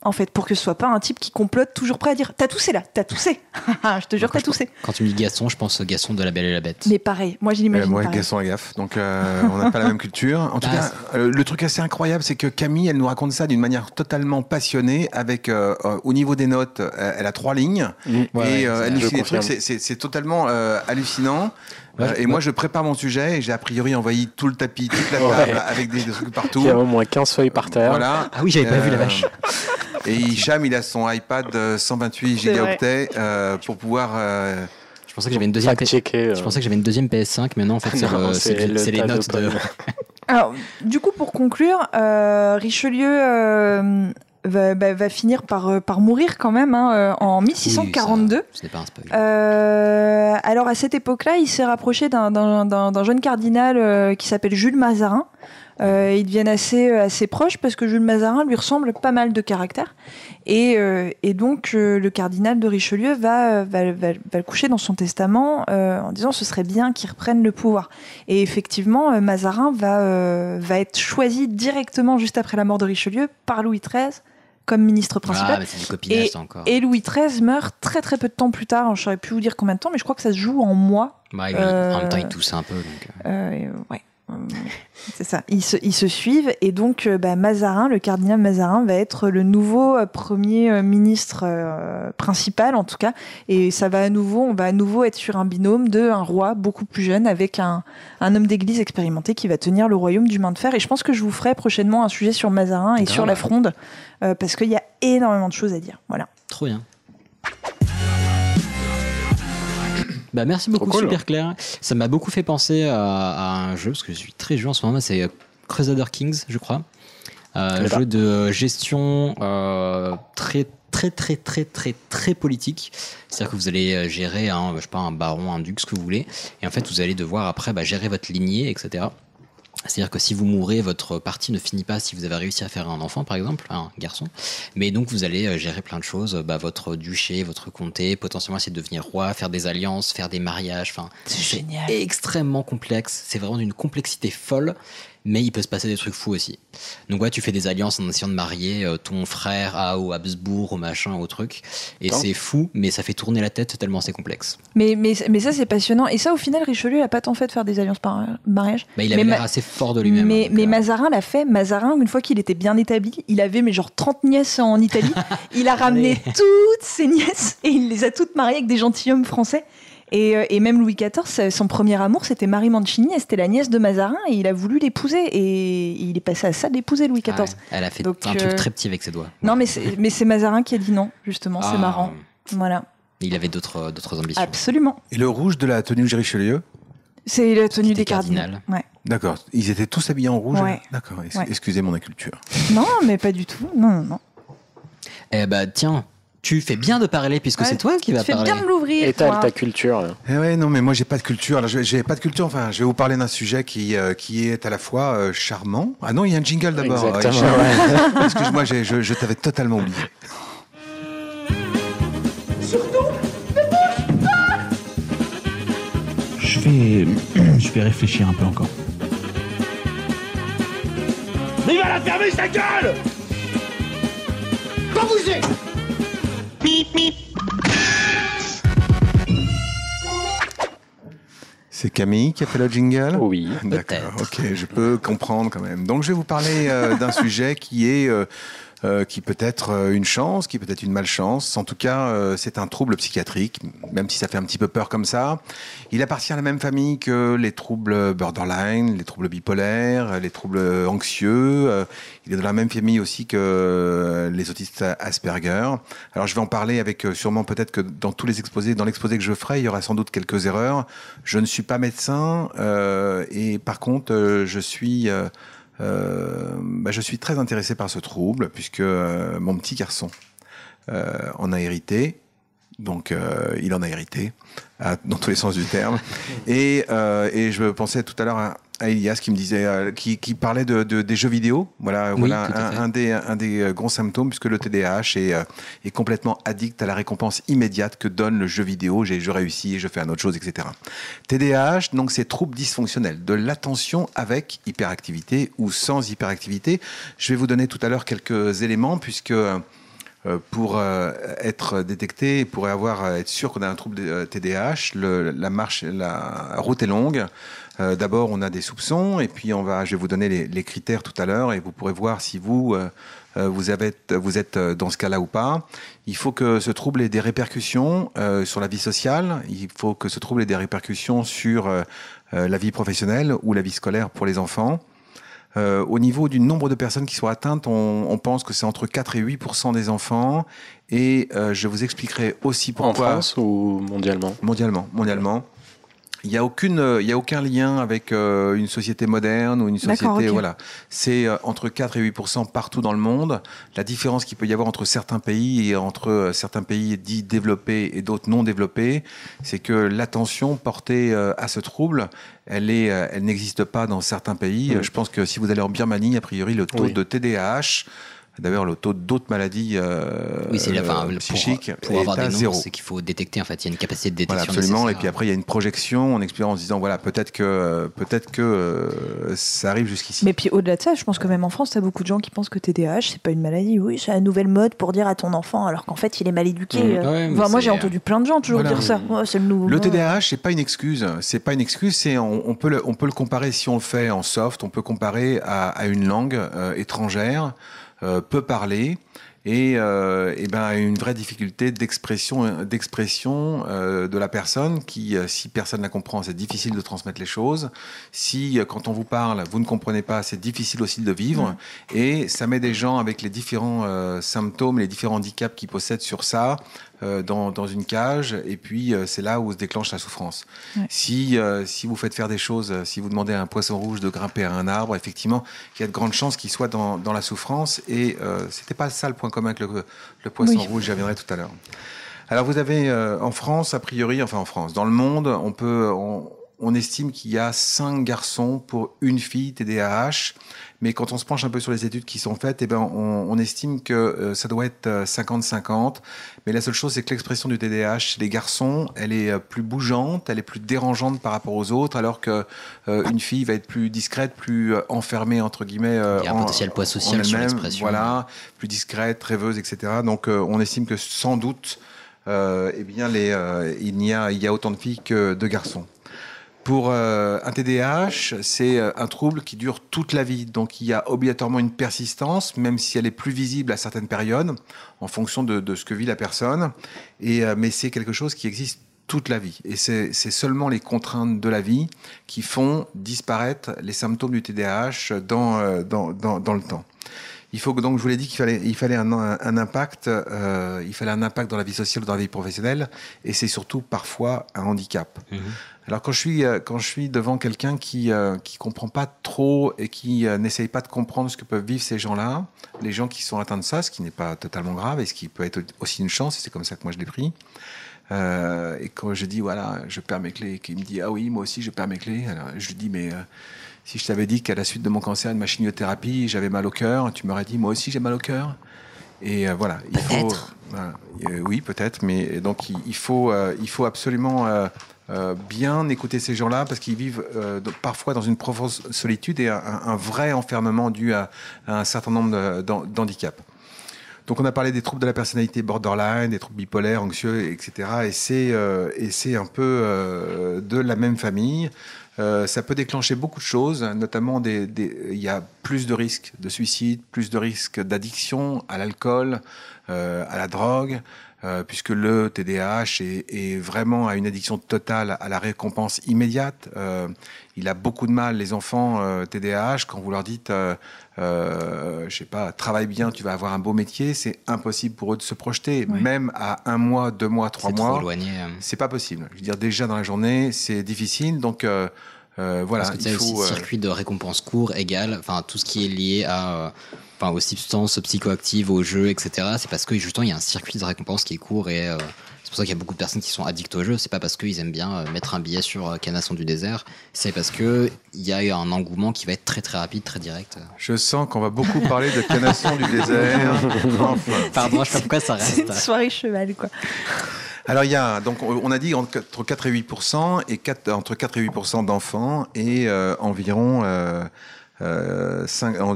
En fait, pour que ce soit pas un type qui complote toujours prêt à dire T'as toussé là, t'as toussé. Je te jure, t'as toussé. Quand tu me dis Gaston, je pense au Gaston de la Belle et la Bête. Mais pareil, moi je Euh, moi, à gaffe. Donc, euh, on n'a pas la même culture. En tout Ah, cas, euh, le truc assez incroyable, c'est que Camille, elle nous raconte ça d'une manière totalement passionnée. Avec, euh, euh, au niveau des notes, euh, elle a trois lignes. Mm. Ouais, et euh, elle nous des trucs. c'est- totalement euh, hallucinant. Ouais, Euh, et moi, je prépare mon sujet et j'ai a priori envoyé tout le tapis, toute la Ouais. table, avec des, des trucs partout. Il y a au moins 15 feuilles par terre. Voilà. Ah oui, j'avais pas vu la vache. Et Hicham, il a son iPad euh, 128 C'est vrai. gigaoctets euh, pour pouvoir. euh, Je pensais que j'avais une deuxième. Euh. Je pensais que j'avais une deuxième PS5, mais non, en fait, c'est euh, c'est c'est le c'est les de notes de. Alors, du coup, pour conclure, euh, Richelieu euh, va, va- va finir par, euh, par mourir quand même hein, euh, en Oui, 1642. ça, Ce n'est pas un spoil. Euh, alors à cette époque-là, il s'est rapproché d'un- jeune cardinal euh, qui s'appelle Jules Mazarin. Euh, ils deviennent assez, assez proches parce que Jules Mazarin lui ressemble pas mal de caractère. Et, euh, et donc euh, le cardinal de Richelieu va, va, va- va le coucher dans son testament euh, en disant ce serait bien qu'il reprenne le pouvoir. Et effectivement, euh, Mazarin va, euh, va être choisi directement juste après la mort de Richelieu par Louis XIII comme ministre principal. Ah, mais c'est du copinage, ça encore. Et Louis XIII meurt très très peu de temps plus tard. Je saurais plus vous dire combien de temps, mais je crois que ça se joue en mois. Euh, En même temps, il tousse un peu. Donc, euh. Euh, ouais. C'est ça. Ils se, ils se suivent et donc euh, bah, Mazarin, le cardinal Mazarin, va être le nouveau euh, premier euh, ministre euh, principal en tout cas. Et ça va à nouveau, on va à nouveau être sur un binôme de un roi beaucoup plus jeune avec un, un homme d'église expérimenté qui va tenir le royaume du main de fer. Et je pense que je vous ferai prochainement un sujet sur Mazarin et Grave. sur la fronde euh, parce qu'il y a énormément de choses à dire. Voilà. Trop bien. Bah, merci beaucoup, cool. super clair. Ça m'a beaucoup fait penser à, à un jeu, parce que je suis très jeu en ce moment, c'est euh, Crusader Kings, je crois. Euh, un pas. jeu de gestion euh, très très très très très très politique. C'est-à-dire que vous allez euh, gérer un, je sais pas, un baron, un duc, ce que vous voulez. Et en fait, vous allez devoir après bah, gérer votre lignée, etc. C'est-à-dire que si vous mourrez, votre partie ne finit pas si vous avez réussi à faire un enfant, par exemple, un garçon. Mais donc vous allez euh, gérer plein de choses, euh, bah, votre duché, votre comté, potentiellement essayer de devenir roi, faire des alliances, faire des mariages. Enfin, C'est génial. extrêmement complexe. C'est vraiment d'une complexité folle. Mais il peut se passer des trucs fous aussi. Donc ouais, tu fais des alliances en essayant de marier euh, ton frère à au Habsbourg, au machin, au truc, et c'est fou, mais ça fait tourner la tête tellement c'est complexe. Mais, mais, mais ça, c'est passionnant. Et ça, au final, Richelieu, il a pas tant fait de faire des alliances par mariage. Bah, il avait Mais l'air assez fort de lui-même. Mais, hein, mais euh, Mazarin l'a fait. Mazarin, une fois qu'il était bien établi, il avait mais genre 30 nièces en Italie. il a ramené toutes ses nièces et il les a toutes mariées avec des gentilshommes français. Et, euh, et même Louis XIV, c'est- son premier amour, c'était Marie Mancini, et c'était la nièce de Mazarin, et il a voulu l'épouser. Et il est passé à ça d'épouser Louis XIV. ouais, elle a fait Donc, un euh, truc très petit avec ses doigts. Non, mais c'est Mazarin qui a dit non, justement, c'est Ah, marrant. Voilà, Il avait d'autres ambitions. absolument. Et le rouge de la tenue de Richelieu? C'est la tenue des cardinaux. cardinal. Ouais. D'accord. Ils étaient tous habillés en rouge Ouais. D'accord. Es- Ouais. Excusez mon inculture. Non, mais pas du tout. Non, non, non. Eh bah tiens, tu fais bien de parler puisque Ouais, c'est toi qui vas Tu fais parler. bien de l'ouvrir. Étale toi. ta culture. Eh ouais, non, mais moi j'ai pas de culture. Alors, je- j'ai pas de culture. Enfin, je vais vous parler d'un sujet qui euh, qui est à la fois euh, charmant. Ah non, il y a un jingle d'abord. Exactement, Ouais, Excuse-moi, j'ai- je, je t'avais totalement oublié. Je vais. Je vais réfléchir un peu encore. Mais il va la fermer sa gueule Quand vous êtes C'est Camille qui a fait le jingle? Oui. D'accord, ok, je peux comprendre quand même. Donc je vais vous parler euh, d'un sujet qui est euh, euh, qui peut être euh, une chance, qui peut être une malchance. En tout cas, euh, c'est un trouble psychiatrique, même si ça fait un petit peu peur comme ça. Il appartient à la même famille que les troubles borderline, les troubles bipolaires, les troubles anxieux. Il est dans la même famille aussi que les autistes Asperger. Alors je vais en parler avec sûrement peut-être que dans tous les exposés, dans l'exposé que je ferai, il y aura sans doute quelques erreurs. Je ne suis pas médecin et par contre je suis bah, je suis très intéressé par ce trouble puisque euh, mon petit garçon euh, en a hérité. Donc, euh, il en a hérité, dans tous les sens du terme. Et, euh, et je pensais tout à l'heure à, à Elias qui me disait, euh, qui, qui parlait de, de- des jeux vidéo. Voilà, Oui, un, des, un des euh, gros symptômes, puisque le TDAH est, euh, est complètement addict à la récompense immédiate que donne le jeu vidéo. J'ai, je réussis, je fais un autre chose, etc. TDAH, donc, c'est trouble dysfonctionnel de l'attention avec hyperactivité ou sans hyperactivité. Je vais vous donner tout à l'heure quelques éléments, puisque pour être détecté, pour avoir être sûr qu'on a un trouble de TDAH, le- la marche, la route est longue. Euh, D'abord, on a des soupçons, et puis on va, je vais vous donner les, les critères tout à l'heure, et vous pourrez voir si vous euh, euh, vous, avez, vous êtes dans ce cas-là ou pas. Il faut que ce trouble ait des répercussions euh, sur la vie sociale. Il faut que ce trouble ait des répercussions sur la vie professionnelle ou la vie scolaire pour les enfants. Euh, au niveau du nombre de personnes qui sont atteintes, on, on pense que c'est entre 4 et 8 des enfants. Et euh, je vous expliquerai aussi En pourquoi. France ou mondialement? Mondialement, mondialement. Il n'y a, aucune, euh, il y a aucun lien avec euh, une société moderne ou une société. D'accord, ok. Voilà. C'est euh, entre 4 et 8% partout dans le monde. La différence qu'il peut y avoir entre certains pays et entre euh, certains pays dits développés et d'autres non développés, c'est que l'attention portée à ce trouble, elle, est, elle n'existe pas dans certains pays. Je pense que si vous allez en Birmanie, a priori, le taux Oui. de TDAH, d'ailleurs le taux d'autres maladies euh, Oui, c'est la fin. euh, pour- psychiques, Pour, avoir est à des zéro. c'est qu'il faut détecter. En fait, il y a une capacité de Voilà, détection. absolument. Et puis après, il y a une projection en expliquant, en se disant, voilà, peut-être que, peut-être que euh, ça arrive jusqu'ici. Mais puis au-delà de ça, je pense que même en France, t'as beaucoup de gens qui pensent que TDAH, c'est pas une maladie. Oui, c'est la nouvelle mode pour dire à ton enfant, alors qu'en fait, il est mal éduqué. Mmh. Euh, Ouais, enfin, moi, j'ai entendu plein de gens toujours Voilà. dire ça. C'est le nouveau. Le. TDAH, c'est pas une excuse. C'est pas une excuse. C'est on, on peut le, on peut le comparer si on le fait en soft. On peut comparer à, à une langue euh, étrangère, peu parlée. Et, euh, et ben une vraie difficulté d'expression d'expression euh, de la personne qui euh, si personne la comprend c'est difficile de transmettre les choses. Si euh, quand on vous parle vous ne comprenez pas c'est difficile aussi de vivre. Et ça met des gens avec les différents euh, symptômes les différents handicaps qu'ils possèdent sur ça. euh, dans, dans une cage et puis euh, c'est là où se déclenche la souffrance. Ouais. Si, euh, si vous faites faire des choses, euh, si vous demandez à un poisson rouge de grimper à un arbre, effectivement, il y a de grandes chances qu'il soit dans, dans la souffrance et euh, c'était pas ça le point commun avec le, le poisson Oui. rouge, j'y reviendrai tout à l'heure. Alors vous avez euh, en France, a priori, enfin en France, dans le monde, on peut, on, on estime qu'il y a 5 garçons pour une fille TDAH. Mais quand on se penche un peu sur les études qui sont faites, eh ben, on, on estime que euh, ça doit être euh, 50-50. Mais la seule chose, c'est que l'expression du TDAH chez les garçons, elle est euh, plus bougeante, elle est plus dérangeante par rapport aux autres, alors que euh, une fille va être plus discrète, plus euh, enfermée entre guillemets. euh, Il y a un en- potentiel poids social sur l'expression. Voilà, plus discrète, rêveuse, etc. Donc, euh, on estime que sans doute, euh, eh bien, les, euh, il y a, il y a autant de filles que de garçons. Pour euh, un TDAH, c'est euh, un trouble qui dure toute la vie. Donc il y a obligatoirement une persistance, même si elle est plus visible à certaines périodes, en fonction de, ce que vit la personne. Euh, mais c'est quelque chose qui existe toute la vie. Et c'est seulement les contraintes de la vie qui font disparaître les symptômes du TDAH dans, le temps. Il faut donc, je vous l'ai dit qu'il fallait, un, impact, il fallait un impact dans la vie sociale dans la vie professionnelle, et c'est surtout parfois un handicap. Mhm. Alors quand je suis euh, quand je suis devant quelqu'un qui euh, qui comprend pas trop et qui euh, n'essaye pas de comprendre ce que peuvent vivre ces gens-là, les gens qui sont atteints de ça, ce qui n'est pas totalement grave et ce qui peut être aussi une chance, et c'est comme ça que moi je l'ai pris. Euh, et quand je dis voilà, je perds mes clés, et qu'il me dit ah oui moi aussi je perds mes clés, alors je lui dis mais euh, si je t'avais dit qu'à la suite de mon cancer et de ma chimiothérapie j'avais mal au cœur, tu m'aurais dit moi aussi j'ai mal au cœur? Et euh, voilà, il faut. voilà, euh, oui, peut-être, mais donc il, il faut, euh, il faut absolument bien écouter ces gens-là parce qu'ils vivent parfois dans une profonde solitude et un, un vrai enfermement dû à, à un certain nombre d'handicaps. Donc on a parlé des troubles de la personnalité borderline, des troubles bipolaires, anxieux, etc. Et c'est euh, et c'est un peu euh, de la même famille. Euh, ça peut déclencher beaucoup de choses, notamment il y a plus de risques de suicide, plus de risques d'addiction à l'alcool, euh, à la drogue, euh, puisque le TDAH est, est vraiment à une addiction totale à la récompense immédiate. Euh, il a beaucoup de mal, les enfants euh, TDAH, quand vous leur dites, euh, euh, je sais pas, travaille bien, tu vas avoir un beau métier, c'est impossible pour eux de se projeter, Oui. même à un mois, deux mois, trois C'est trop mois. éloigné, euh. C'est pas possible. Je veux dire, déjà dans la journée, c'est difficile, donc euh, euh, voilà, Parce que tu il aussi, faut. euh, circuit de récompense court égal, enfin tout ce qui est lié à, euh, enfin aux substances psychoactives, aux jeux, etc. C'est parce que justement il y a un circuit de récompense qui est court et euh, c'est pour ça qu'il y a beaucoup de personnes qui sont addictes aux jeux. C'est pas parce qu'ils aiment bien euh, mettre un billet sur euh, Canasson du désert, c'est parce que il y a un engouement qui va être très très rapide, très direct. Je sens qu'on va beaucoup parler de canasson du désert. Enfin. Pardon, je sais pas pourquoi ça C'est reste. une soirée cheval, quoi. Alors il y a donc on a dit entre 4 et 8 et 4, entre 4 et 8 d'enfants et euh, environ euh, euh,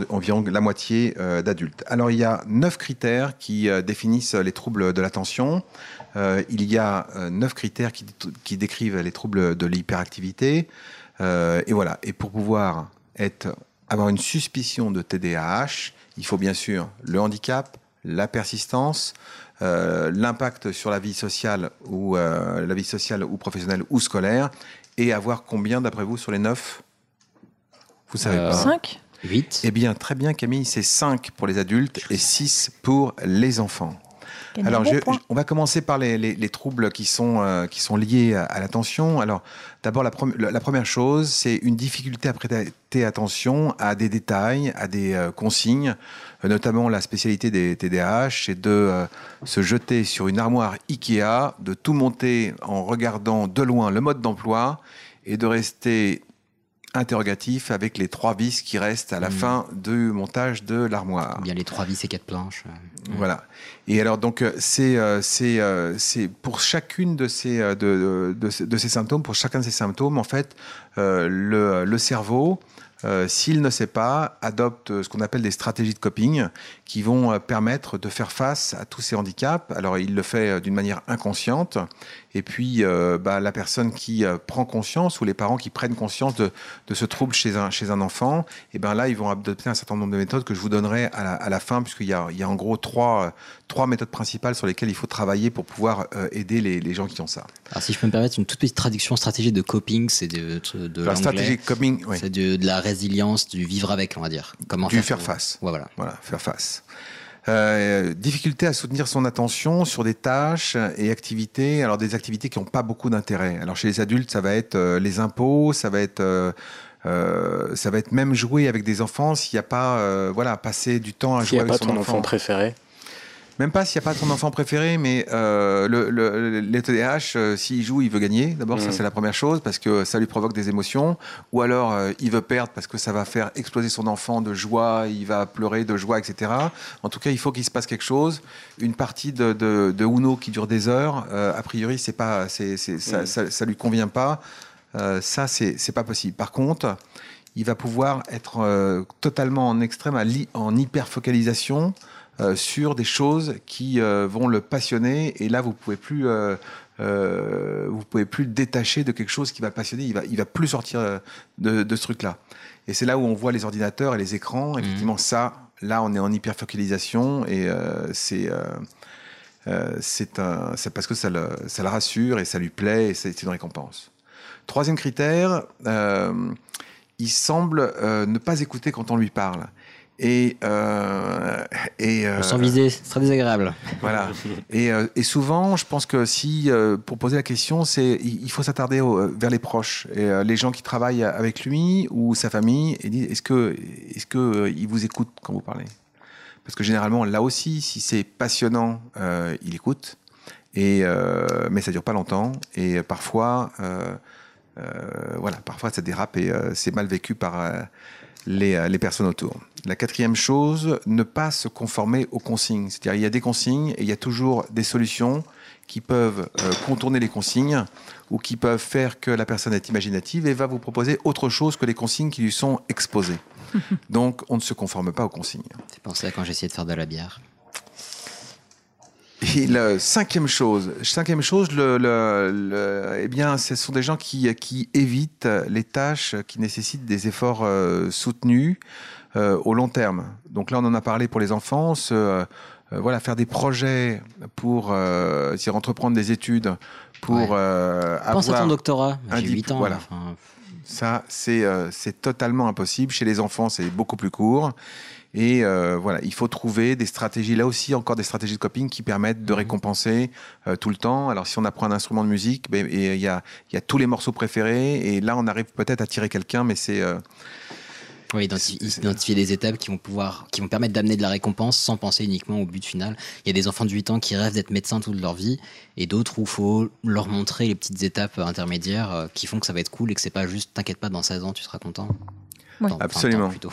environ la moitié euh, d'adultes. Alors il y a neuf critères qui euh, définissent les troubles de l'attention. Il y a neuf critères qui, décrivent les troubles de l'hyperactivité. Et voilà. Et pour pouvoir avoir une suspicion de TDAH, il faut bien sûr le handicap, la persistance, l'impact sur la vie sociale ou la vie sociale ou professionnelle ou scolaire, et avoir combien d'après vous sur les neuf Vous savez Euh, pas Cinq 8 Eh bien, très bien Camille, c'est 5 pour les adultes et 6 pour les enfants. Alors, je- je- on va commencer par les, les- les troubles qui sont, euh, qui sont liés à, à l'attention. Alors, d'abord, la, première chose, c'est une difficulté à prêter attention à des détails, à des euh, consignes. Euh, notamment, la spécialité des TDAH, c'est de euh, se jeter sur une armoire Ikea, de tout monter en regardant de loin le mode d'emploi et de rester interrogatif avec les trois vis qui restent à la Mm. fin du montage de l'armoire. Bien les trois vis et quatre planches. euh. Voilà. Et alors donc euh, c'est euh, c'est euh, c'est pour chacune de ces de, de, de ces- de ces symptômes, pour chacun de ces symptômes, en fait, euh, le, le cerveau, euh, s'il ne sait pas, adopte ce qu'on appelle des stratégies de coping qui vont euh, permettre de faire face à tous ces handicaps. Alors il le fait euh, d'une manière inconsciente, et puis euh, bah, la personne qui euh, prend conscience ou les parents qui prennent conscience de, de ce trouble chez un, chez un enfant, et ben là ils vont adopter un certain nombre de méthodes que je vous donnerai à la, à la fin, puisqu'il y a, il y a en gros trois, euh, trois méthodes principales sur lesquelles il faut travailler pour pouvoir aider les, les gens qui ont ça. Alors si je peux me permettre une toute petite traduction stratégie de coping, c'est de, de, de La stratégie coping, oui. C'est de, de la résilience, du vivre avec, on va dire. Comment du faire face. Ouais, voilà. Voilà, faire face. Euh, difficulté à soutenir son attention sur des tâches et activités, alors des activités qui n'ont pas beaucoup d'intérêt. Alors chez les adultes, ça va être euh, les impôts, ça va être euh, euh, ça va être même jouer avec des enfants s'il n'y a pas euh, voilà passer du temps à jouer a avec pas son ton enfant préféré. Même pas s'il n'y a pas ton enfant préféré, mais euh, le, le, les TDAH, euh, s'il joue, il veut gagner. D'abord, ça Mm. c'est la première chose, parce que ça lui provoque des émotions. Ou alors, euh, il veut perdre parce que ça va faire exploser son enfant de joie, il va pleurer de joie, etc. En tout cas, il faut qu'il se passe quelque chose. Une partie de, de, de Uno qui dure des heures, euh, a priori, c'est pas, c'est, c'est, ça, Mm. ça, ça lui convient pas. Ça, c'est, c'est pas possible. Par contre, il va pouvoir être euh, totalement en extrême, à li- en hyper-focalisation sur des choses qui euh, vont le passionner. Et là, vous pouvez plus, euh, euh, vous pouvez plus le détacher de quelque chose qui va le passionner. Il va, il va plus sortir euh, de, de ce truc-là. Et c'est là où on voit les ordinateurs et les écrans. Effectivement, ça, là, on est en hyper-focalisation et euh, c'est euh, euh, c'est parce que ça le, ça le rassure et ça lui plaît et c'est une récompense. Troisième critère, euh, il semble euh, ne pas écouter quand on lui parle. Et, euh, et On sent visé, c'est très désagréable. voilà. Et, euh, et souvent, je pense que si, euh, pour poser la question, c'est il faut s'attarder vers les proches, et, euh, les gens qui travaillent avec lui ou sa famille, et dire est-ce que, est-ce que euh, il vous écoute quand vous parlez? Parce que généralement, là aussi, si c'est passionnant, euh, il écoute. Et euh, mais ça dure pas longtemps. Et parfois, euh, euh, voilà, parfois ça dérape et euh, c'est mal vécu par euh, les, euh, les personnes autour. La quatrième chose, ne pas se conformer aux consignes. C'est-à-dire, il y a des consignes et il y a toujours des solutions qui peuvent euh, contourner les consignes ou qui peuvent faire que la personne est imaginative et va vous proposer autre chose que les consignes qui lui sont exposées. Donc, on ne se conforme pas aux consignes. C'est pensé à quand j'ai essayé de faire de la bière. Et la cinquième chose, cinquième chose, le, le- le- eh bien, ce sont des gens qui, qui évitent les tâches qui nécessitent des efforts euh, soutenus euh, au long terme. Donc là, on en a parlé pour les enfants. se, euh, voilà, faire des projets pour euh, c'est-à-dire entreprendre des études pour Ouais. euh, Pense à avoir ton doctorat. J'ai dip- 8 ans. voilà. enfin, ça, c'est euh, c'est totalement impossible. Chez les enfants, c'est beaucoup plus court. Et euh, voilà, il faut trouver des stratégies, là aussi encore des stratégies de coping qui permettent de récompenser euh, tout le temps. Alors si on apprend un instrument de musique, ben, et il y, a, il y a tous les morceaux préférés, et là on arrive peut-être à tirer quelqu'un, mais c'est... euh, Oui, identifier, identifier des étapes qui vont pouvoir, qui vont permettre d'amener de la récompense sans penser uniquement au but final. Il y a des enfants de 8 ans qui rêvent d'être médecins toute leur vie et d'autres où il faut leur montrer les petites étapes intermédiaires euh, qui font que ça va être cool et que c'est pas juste t'inquiète pas, dans 16 ans tu seras content. Oui. Dans 20 ans Absolument. plutôt.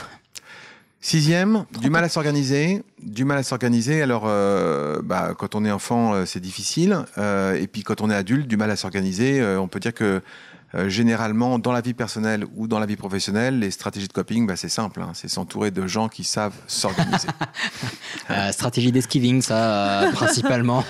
Sixième, du mal à s'organiser. Du mal à s'organiser. Alors, euh, bah, quand on est enfant, euh, c'est difficile. Euh, et puis, quand on est adulte, du mal à s'organiser. On peut dire que généralement, dans la vie personnelle ou dans la vie professionnelle, les stratégies de coping, bah, c'est simple. hein. c'est s'entourer de gens qui savent s'organiser. Stratégie d'esquiving, ça, principalement.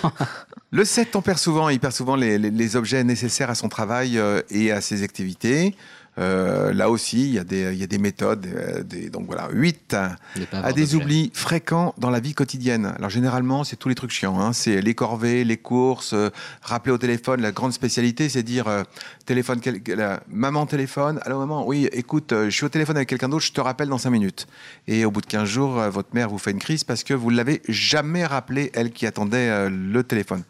Le 7, on perd souvent, il perd souvent les, les- les objets nécessaires à son travail et à ses activités. Euh, là aussi, il y, a des- il y a des méthodes. euh, des- donc voilà, 8 Ne pas à des oublis fréquents dans la vie quotidienne. Alors généralement, c'est tous les trucs chiants. hein. C'est les corvées, les courses, euh, rappeler au téléphone. La grande spécialité, c'est dire euh, téléphone, quel- la- maman téléphone. Allô maman, oui, écoute, je suis au téléphone avec quelqu'un d'autre, je te rappelle dans 5 minutes. Et au bout de 15 jours, votre mère vous fait une crise parce que vous l'avez jamais rappelé, elle qui attendait le téléphone.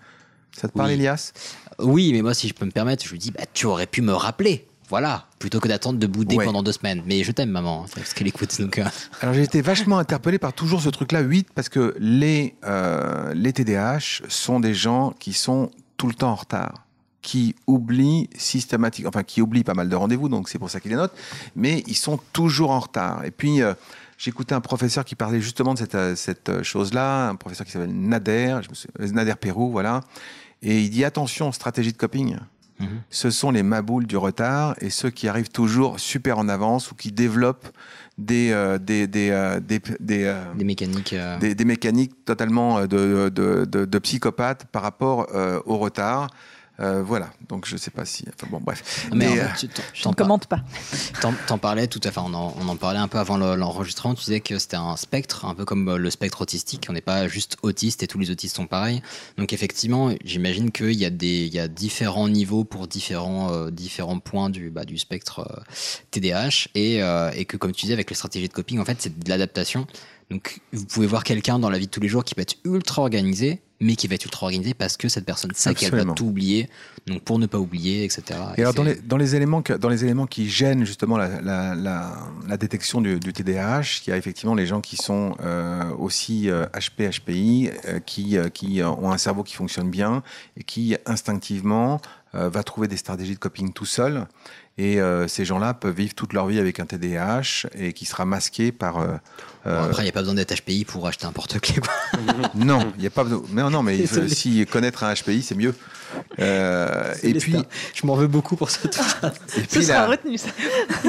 Ça te parle. Elias? Oui, mais moi, si je peux me permettre, je lui dis, bah, tu aurais pu me rappeler. Voilà, plutôt que d'attendre de bouder Ouais. pendant deux semaines. Mais je t'aime, maman, c'est parce qu'elle écoute. Donc, euh, Alors j'ai été vachement interpellé par toujours ce truc-là, 8, parce que les, euh, les TDAH sont des gens qui sont tout le temps en retard, qui oublient systématiquement, enfin qui oublient pas mal de rendez-vous, donc c'est pour ça qu'ils les notent, mais ils sont toujours en retard. Et puis euh, j'écoutais un professeur qui parlait justement de cette, euh, cette euh, chose-là, un professeur qui s'appelle Nader, je me souviens- Nader Pérou, voilà, et il dit attention, stratégie de coping. Mhm. Ce sont les maboules du retard et ceux qui arrivent toujours super en avance ou qui développent des, euh, des, des, euh, des, des, euh, des mécaniques. des, des mécaniques totalement euh, de, de, de, de psychopathes par rapport euh, au retard. Euh, voilà, donc je sais pas si. Enfin bon, bref. Mais en Mais, fait, euh, tu- t'en- Je t'en ne commente pas. T'en, parlais tout à fait, on en, on en parlait un peu avant le- l'enregistrement, tu disais que c'était un spectre, un peu comme euh, le spectre autistique, on n'est pas juste autiste et tous les autistes sont pareils. Donc effectivement, j'imagine qu'il y, a des- il y a différents niveaux pour différents, euh, différents points du, bah, du spectre euh, TDAH et, euh, et que comme tu disais avec les stratégies de coping, en fait c'est de l'adaptation. Donc vous pouvez voir quelqu'un dans la vie de tous les jours qui peut être ultra organisé mais qui va être ultra organisé parce que cette personne sait qu'elle va tout oublier. Donc pour ne pas oublier, etc. Et alors, dans les, dans, les éléments que- dans les éléments qui gênent justement la, la, la, la détection du, du TDAH, il y a effectivement les gens qui sont euh, aussi euh, HP, HPI, euh, qui, euh, qui euh, ont un cerveau qui fonctionne bien et qui instinctivement euh, va trouver des stratégies de coping tout seul. Et euh, ces gens-là peuvent vivre toute leur vie avec un TDAH et qui sera masqué par. euh, Bon, euh, après, il n'y a pas besoin d'être HPI pour acheter un porte-clés. non, il n'y a pas besoin. Mais non, mais Désolé. si connaître un HPI, c'est mieux. Euh, et puis, je m'en veux beaucoup pour phrase. et Ce puis sera la- retenu, ça.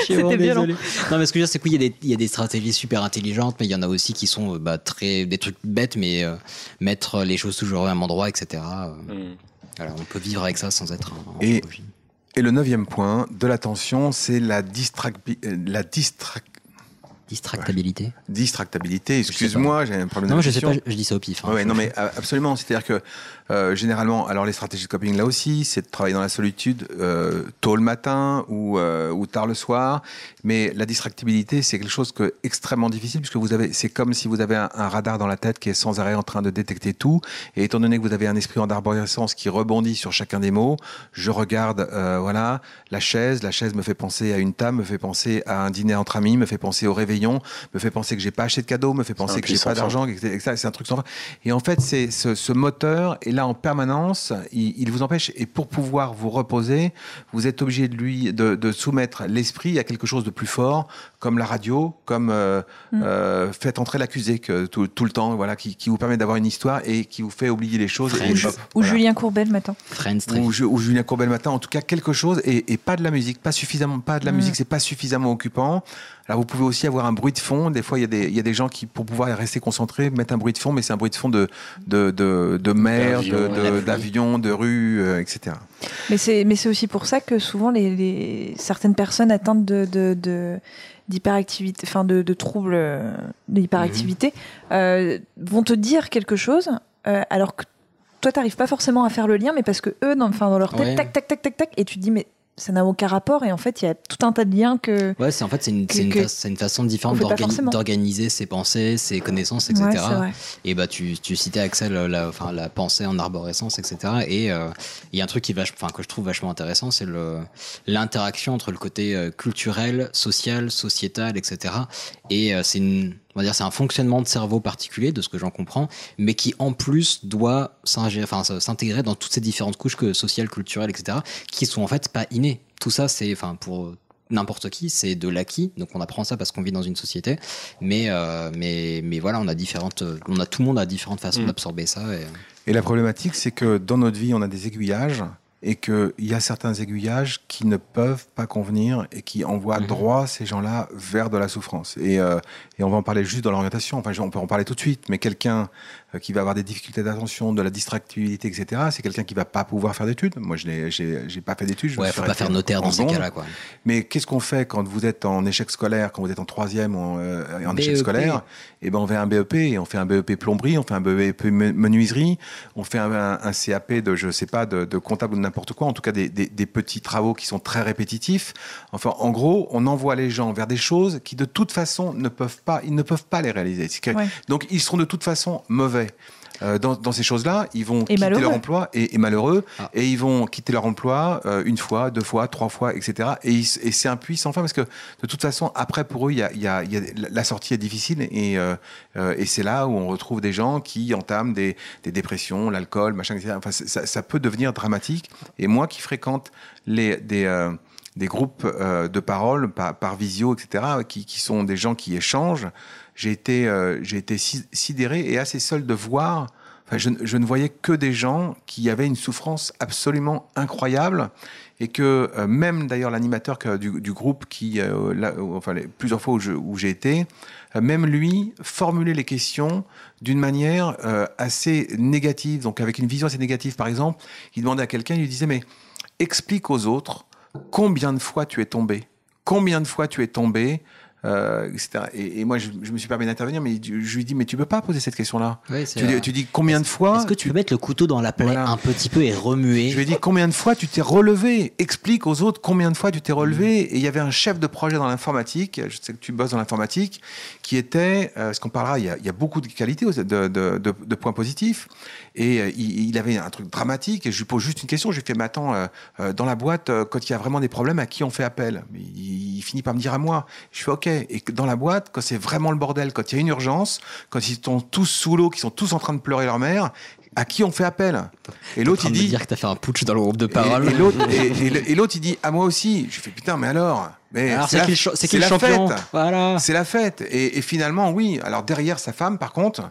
Je suis vraiment C'était violent. Non, mais ce que je veux dire, c'est qu'il y, a des- il y a des stratégies super intelligentes, mais il y en a aussi qui sont bah, très, des trucs bêtes, mais euh, mettre les choses toujours au même endroit, etc. Hmm. voilà, on peut vivre avec ça sans être un. un Et-. Et le neuvième point de l'attention, c'est la, distrac- la distrac- Distractabilité. distractabilité. Excuse-moi, j'ai un problème de Non, je sais pas, je, dis ça au pif. hein. Ouais, non, mais absolument. C'est-à-dire que euh, généralement, alors les stratégies de coping là aussi, c'est de travailler dans la solitude euh, tôt le matin ou, euh, ou tard le soir. Mais la distractibilité, c'est quelque chose que extrêmement difficile puisque vous avez, c'est comme si vous avez un, un radar dans la tête qui est sans arrêt en train de détecter tout. Et étant donné que vous avez un esprit en arborescence qui rebondit sur chacun des mots, je regarde, voilà, la chaise. La chaise me fait penser à une table, me fait penser à un dîner entre amis, me fait penser au réveillon, me fait penser que j'ai pas acheté de cadeau, me fait penser que j'ai pas d'argent, etc. C'est un truc sans fin. Et en fait, c'est ce, ce moteur est là en permanence. Il, il vous empêche. Et pour pouvoir vous reposer, vous êtes obligé de lui de, de soumettre l'esprit à quelque chose de plus fort, comme la radio, comme euh, Mm. euh, faites entrer l'accusé que tout, tout le temps, voilà, qui, qui vous permet d'avoir une histoire et qui vous fait oublier les choses. Friends. Et, Ou, voilà. Julien Courbet le matin. Friends, Ou, ou Julien Courbet le matin, en tout cas quelque chose et, et pas de la musique, pas suffisamment, pas de la Mm. musique, c'est pas suffisamment occupant. Alors vous pouvez aussi avoir un bruit de fond. Des fois, il y a des, il y a des gens qui, pour pouvoir rester concentrés, mettent un bruit de fond, mais c'est un bruit de fond de de de, de mer, D'avion, de- rue, euh, etc. Mais c'est aussi pour ça que souvent les, les- certaines personnes atteintes de de- de- d'hyperactivité, enfin de, de troubles euh, d'hyperactivité, euh, vont te dire quelque chose euh, alors que toi t'arrives pas forcément à faire le lien, mais parce que eux, dans, enfin dans leur tête, Ouais. tac tac tac tac tac, et tu te dis mais ça n'a aucun rapport et en fait il y a tout un tas de liens que Ouais, c'est en fait c'est une, une, fa- une façon différente d'organiser ses pensées, ses connaissances, etc. Ouais, et bah tu, tu citais Axel la, enfin, la pensée en arborescence, etc. Et euh, il y a un truc qui vache, enfin, que je trouve vachement intéressant, c'est l'interaction entre le côté euh, culturel, social, sociétal, etc. Et euh, c'est une on va dire c'est un fonctionnement de cerveau particulier de ce que j'en comprends, mais qui en plus doit enfin, s'intégrer dans toutes ces différentes couches que sociales, culturelles, etc. qui sont en fait pas innées. Tout ça c'est enfin pour n'importe qui, c'est de l'acquis. Donc on apprend ça parce qu'on vit dans une société. Mais, euh, mais, mais voilà, on a différentes, on a tout le monde a différentes façons Mm. d'absorber ça. Et... Et la problématique, c'est que dans notre vie, on a des aiguillages et qu'il y a certains aiguillages qui ne peuvent pas convenir et qui envoient Mhm. droit ces gens-là vers de la souffrance. Et, euh, et on va en parler juste dans l'orientation, enfin on peut en parler tout de suite, mais quelqu'un euh, qui va avoir des difficultés d'attention, de la distractibilité, etc., c'est quelqu'un qui va pas pouvoir faire d'études. Moi, je n'ai pas fait d'études. je Ouais, faut pas faire notaire dans ces cas-là, quoi. Mais qu'est-ce qu'on fait quand vous êtes en échec scolaire, quand vous êtes en troisième en, euh, en échec BEP. scolaire? Eh ben, on fait un BEP, et on fait un BEP plomberie, on fait un BEP me- menuiserie, on fait un, un- un CAP de, je sais pas, de, de comptable ou de n'importe quoi, en tout cas des, des- des petits travaux qui sont très répétitifs. Enfin, en gros, on envoie les gens vers des choses qui, de toute façon, ne peuvent pas, ils ne peuvent pas les réaliser. Ouais. Donc, ils seront de toute façon mauvais. Euh, dans, dans ces choses-là, ils vont quitter malheureux. leur emploi et, et malheureux, Ah. et ils vont quitter leur emploi euh, une fois, deux fois, trois fois, etc. Et, c'est un puits sans fin parce que de toute façon, après pour eux, il y a, y a- il y a- la sortie est difficile et, euh, et c'est là où on retrouve des gens qui entament des, des dépressions, l'alcool, machin, etc. Enfin, ça, ça peut devenir dramatique. Et moi qui fréquente les, des, euh, des groupes euh, de parole par, visio, etc., qui, sont des gens qui échangent, j'ai été, euh, sidéré et assez seul de voir. Enfin, je, ne- voyais que des gens qui avaient une souffrance absolument incroyable et que euh, même d'ailleurs l'animateur du, groupe qui, plusieurs fois où j'ai été, même lui formulait les questions d'une manière assez négative, donc avec une vision assez négative. Par exemple, il demandait à quelqu'un, il lui disait mais explique aux autres combien de fois tu es tombé, combien de fois tu es tombé euh, etc. Et, et moi, je, je me suis permis d'intervenir, mais je, lui dis, mais tu peux pas poser cette question-là. Tu, tu dis combien de fois Est-ce que tu peux mettre le couteau dans la plaie Voilà. un petit peu et remuer Je lui ai dit combien de fois tu t'es relevé? Explique aux autres combien de fois tu t'es relevé. Et il y avait un chef de projet dans l'informatique, je sais que tu bosses dans l'informatique, qui était, euh, ce qu'on parlera, il y, a, il y a beaucoup de qualités, de, de- de- de points positifs. Et euh, il, il avait un truc dramatique. Et je lui pose juste une question. Je lui fais, mais attends, euh, dans la boîte, quand il y a vraiment des problèmes, à qui on fait appel? Il, il finit par me dire à moi. Je fais, ok. Et dans la boîte, quand c'est vraiment le bordel, quand il y a une urgence, quand ils sont tous sous l'eau, qu'ils sont tous en train de pleurer leur mère, à qui on fait appel? Et l'autre, il dit. dire que t'as fait un putsch dans le groupe de parole. Et, et l'autre, il dit à moi aussi. Je fais putain, mais alors? Mais Alors, c'est la- qui champion? fête. Voilà. C'est la fête. Et, et finalement, oui. Alors derrière sa femme, par contre.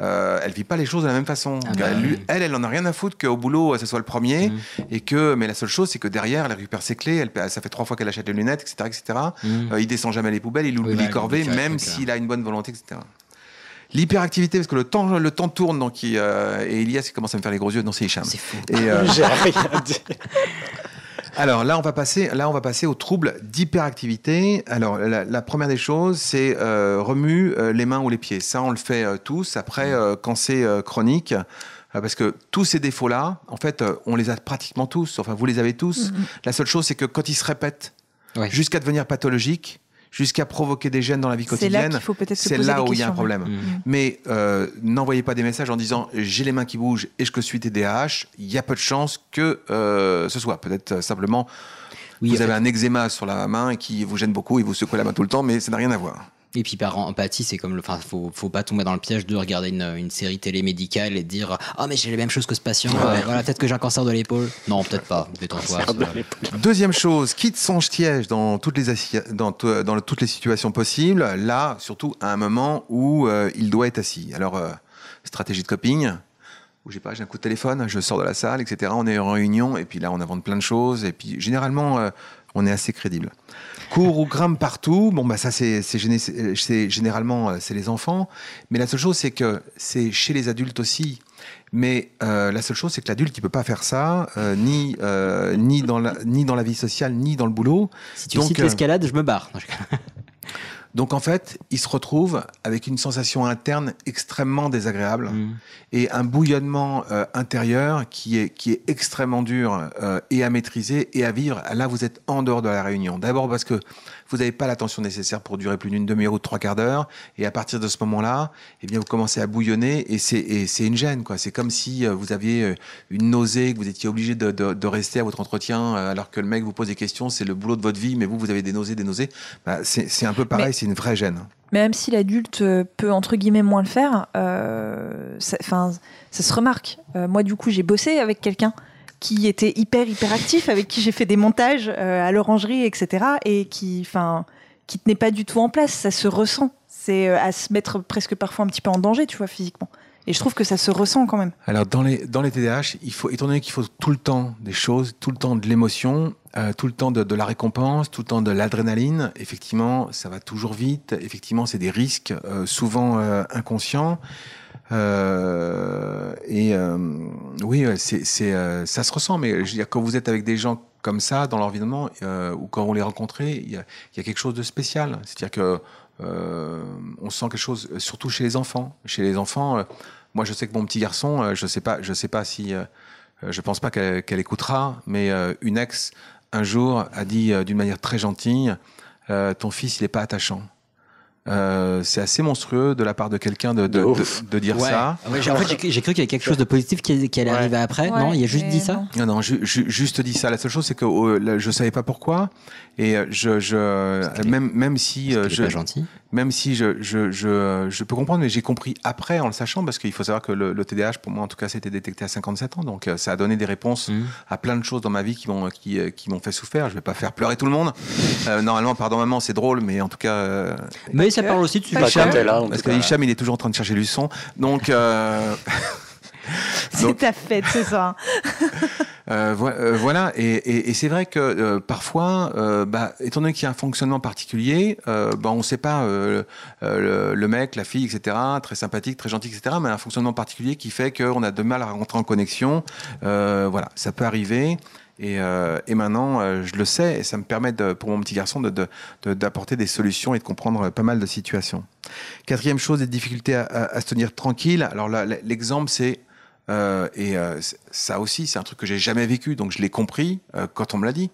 Euh, elle vit pas les choses de la même façon. Ah bah elle, oui. elle, elle en a rien à foutre qu'au boulot, ce soit le premier, Mm. et que, mais la seule chose, c'est que derrière, elle récupère ses clés. Elle, ça fait trois fois qu'elle achète les lunettes, etc., etc. Mm. Euh, il descend jamais les poubelles, il oublie Oui, bah, un même s'il a une bonne volonté, etc. L'hyperactivité, parce que le temps, le temps tourne, donc il, euh, et Elias il commence à me faire les gros yeux. Non, c'est Hicham. C'est fou. Et, euh, J'ai rien dit. Alors là, on va passer, là, on va passer aux troubles d'hyperactivité. Alors la, la première des choses, c'est euh, remue euh, les mains ou les pieds. Ça, on le fait euh, tous. Après, euh, quand c'est euh, chronique, parce que tous ces défauts-là, en fait, on les a pratiquement tous. Enfin, vous les avez tous. La seule chose, c'est que quand ils se répètent Ouais. jusqu'à devenir pathologiques, jusqu'à provoquer des gènes dans la vie C'est là quotidienne, qu'il faut peut-être se c'est poser là des où il y a un questions, problème. Mm. Mais euh, n'envoyez pas des messages en disant j'ai les mains qui bougent et je suis TDAH. Il y a peu de chances que euh, ce soit. Peut-être euh, simplement Oui, vous fait. avez un eczéma sur la main et qui vous gêne beaucoup et vous secouez la main tout le temps, mais ça n'a rien à voir. Et puis par empathie, c'est comme le. Enfin, faut, faut pas tomber dans le piège de regarder une, une série télé médicale et de dire Ah, mais j'ai les mêmes choses que ce patient. Ouais, voilà, peut-être que j'ai un cancer de l'épaule. Non, peut-être pas. Détends-toi. Deuxième chose, quitte son siège dans toutes les assi- dans, dans le- toutes les situations possibles. Là, surtout à un moment où euh, il doit être assis. Alors, euh, stratégie de coping. Où j'ai pas, j'ai un coup de téléphone, je sors de la salle, etc. On est en réunion et puis là, on invente plein de choses et puis généralement, euh, on est assez crédible. Cours ou grimpe partout. Bon, bah ça, c'est généralement euh, c'est les enfants. Mais la seule chose, c'est que c'est chez les adultes aussi. Mais euh, la seule chose, c'est que l'adulte, il peut pas faire ça, euh, ni euh, ni dans la ni dans la vie sociale, ni dans le boulot. Si tu Donc, cites euh, l'escalade, je me barre. Donc en fait, il se retrouve avec une sensation interne extrêmement désagréable Mm. et un bouillonnement euh, intérieur qui est, qui est extrêmement dur euh, et à maîtriser et à vivre. Là, vous êtes en dehors de la réunion. D'abord parce que vous n'avez pas l'attention nécessaire pour durer plus d'une demi-heure ou de trois quarts d'heure. Et à partir de ce moment-là, eh bien, vous commencez à bouillonner et c'est, une gêne. Quoi. C'est comme si euh, vous aviez euh, une nausée, que vous étiez obligé de, de, de rester à votre entretien euh, alors que le mec vous pose des questions, c'est le boulot de votre vie, mais vous, vous avez des nausées, des nausées. Bah, c'est, un peu pareil, Mais- c'est une vraie gêne. Mais même si l'adulte peut entre guillemets moins le faire, euh, ça, se remarque. Euh, moi, du coup, j'ai bossé avec quelqu'un qui était hyper hyper actif, avec qui j'ai fait des montages euh, à l'orangerie, etc. Et qui, enfin, qui tenait pas du tout en place. Ça se ressent. C'est euh, à se mettre presque parfois un petit peu en danger, tu vois, physiquement. Et je trouve que ça se ressent quand même. Alors dans les dans les TDAH, il faut étant donné qu'il faut tout le temps des choses, tout le temps de l'émotion, euh, tout le temps de, la récompense, tout le temps de l'adrénaline. Effectivement, ça va toujours vite. Effectivement, c'est des risques souvent inconscients. Euh, et euh, oui, c'est euh, ça se ressent. Mais je veux dire, quand vous êtes avec des gens comme ça dans l'environnement euh, ou quand on les rencontrait, il y y a quelque chose de spécial. C'est-à-dire que euh, on sent quelque chose, surtout chez les enfants. Chez les enfants, moi je sais que mon petit garçon, je sais pas, je sais pas si, je pense pas qu'elle qu'elle écoutera, mais une ex un jour a dit d'une manière très gentille, ton fils il est pas attachant. Euh, c'est assez monstrueux de la part de quelqu'un de, de, De de, ouf. de dire Ouais. ça. Ouais, j'ai- en fait, j'ai cru- j'ai cru qu'il y avait quelque chose de positif qui, qui allait Ouais. arriver après. Ouais, non, il a juste dit ça. non. Non, non, ju- ju- juste dit ça. La seule chose, c'est que euh, là, je savais pas pourquoi. Et euh, je, je même, même si euh, je, pas gentil. Même si je, je, je, je peux comprendre, mais j'ai compris après en le sachant, parce qu'il faut savoir que le, le TDAH, pour moi en tout cas, c'était détecté à 57 ans. Donc euh, ça a donné des réponses Mm. à plein de choses dans ma vie qui m'ont qui, euh, qui m'ont fait souffrir. Je vais pas faire pleurer tout le monde. Euh, normalement, pardon maman, c'est drôle, mais en tout cas, euh, Mais ça parle aussi de t'es là, en parce que. Hicham, il est toujours en train de chercher du son. Donc, euh, C'est ta fête, c'est ça. Euh, vo- euh, voilà, et, et- et c'est vrai que euh, parfois, bah, étant donné qu'il y a un fonctionnement particulier, bah, on ne sait pas le, le mec, la fille, etc., très sympathique, très gentil, etc., mais un fonctionnement particulier qui fait qu'on a de mal à rentrer en connexion. Voilà, ça peut arriver. Et, euh, et maintenant, euh, je le sais, et ça me permet de, pour mon petit garçon de- de- de- d'apporter des solutions et de comprendre pas mal de situations. Quatrième chose, des difficultés à, à- à se tenir tranquille. Alors là, l'exemple, c'est euh, et euh, ça aussi, c'est un truc que j'ai jamais vécu, donc je l'ai compris euh, quand on me l'a dit.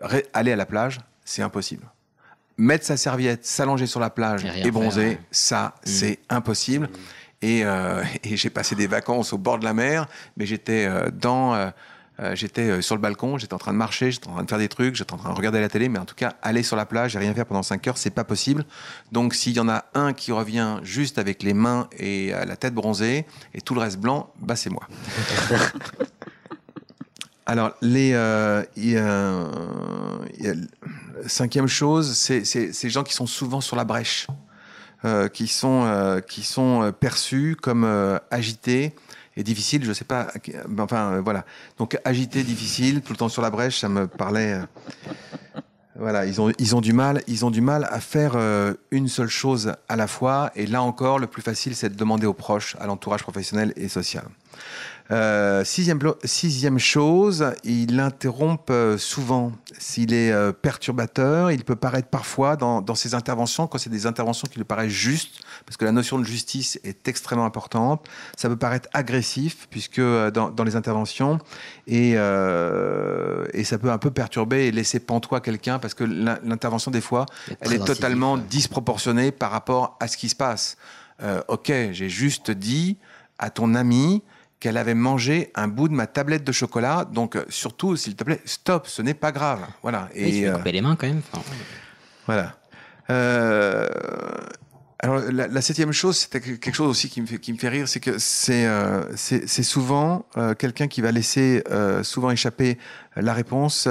Ré- aller à la plage, c'est impossible. Mettre sa serviette, s'allonger sur la plage Et bronzer, faire, ça, c'est impossible. Et, euh, et j'ai passé des vacances au bord de la mer, mais j'étais dans, euh, j'étais euh, sur le balcon, j'étais en train de marcher, j'étais en train de faire des trucs, j'étais en train de regarder la télé, mais en tout cas, aller sur la plage et rien faire pendant 5 heures, c'est pas possible. Donc, s'il y en a un qui revient juste avec les mains et euh, la tête bronzée et tout le reste blanc, bah c'est moi. Alors, les, cinquième chose, c'est ces gens qui sont souvent sur la brèche, qui sont, perçus comme agités et difficiles. Je sais pas, enfin euh, voilà. Donc agité, difficile, tout le temps sur la brèche, ça me parlait. euh, voilà, ils ont, ils ont du mal, ils ont du mal à faire euh, une seule chose à la fois. Et là encore, le plus facile, c'est de demander aux proches, à l'entourage professionnel et social. Euh, sixième, sixième chose, il interrompt euh, souvent. S'il est euh, perturbateur, il peut paraître parfois dans, dans ses interventions, quand c'est des interventions qui lui paraissent justes, parce que la notion de justice est extrêmement importante, ça peut paraître agressif, puisque dans, dans les interventions, et, euh, et ça peut un peu perturber et laisser pantois quelqu'un, parce que l'in- l'intervention, des fois, elle est totalement ouais. disproportionnée par rapport à ce qui se passe. Euh, ok, j'ai juste dit à ton ami qu'elle avait mangé un bout de ma tablette de chocolat. Donc, euh, surtout, s'il te plaît, stop, ce n'est pas grave. Voilà. Et fais euh, couper les mains quand même. Enfin, voilà. Euh, alors, la, la septième chose, c'était que- quelque chose aussi qui me fait, qui me fait rire, c'est que c'est euh, souvent quelqu'un qui va laisser souvent échapper la réponse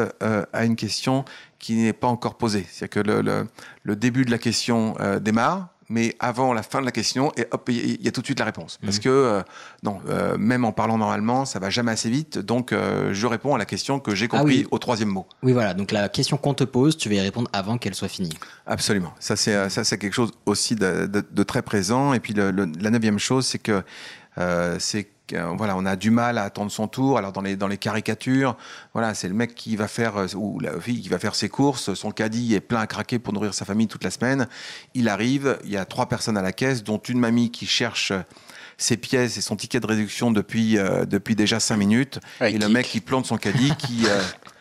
à une question qui n'est pas encore posée. C'est-à-dire que le, le, le début de la question démarre, mais avant la fin de la question, et hop, il y, a tout de suite la réponse. Parce que, euh, non, euh, même en parlant normalement, ça va jamais assez vite, donc euh, je réponds à la question que j'ai Ah compris oui. au troisième mot. Oui, voilà. Donc la question qu'on te pose, tu vas y répondre avant qu'elle soit finie. Absolument. Ça, c'est ça, c'est quelque chose aussi de, de- de très présent. Et puis le- le- la neuvième chose, c'est que c'est voilà, on a du mal à attendre son tour. Alors dans les dans les caricatures, voilà, c'est le mec qui va faire euh, ou la fille qui va faire ses courses. Son caddie est plein à craquer pour nourrir sa famille toute la semaine. Il arrive, il y a trois personnes à la caisse, dont une mamie qui cherche ses pièces et son ticket de réduction depuis euh, depuis déjà cinq minutes. Et le mec qui plante son caddie, qui euh,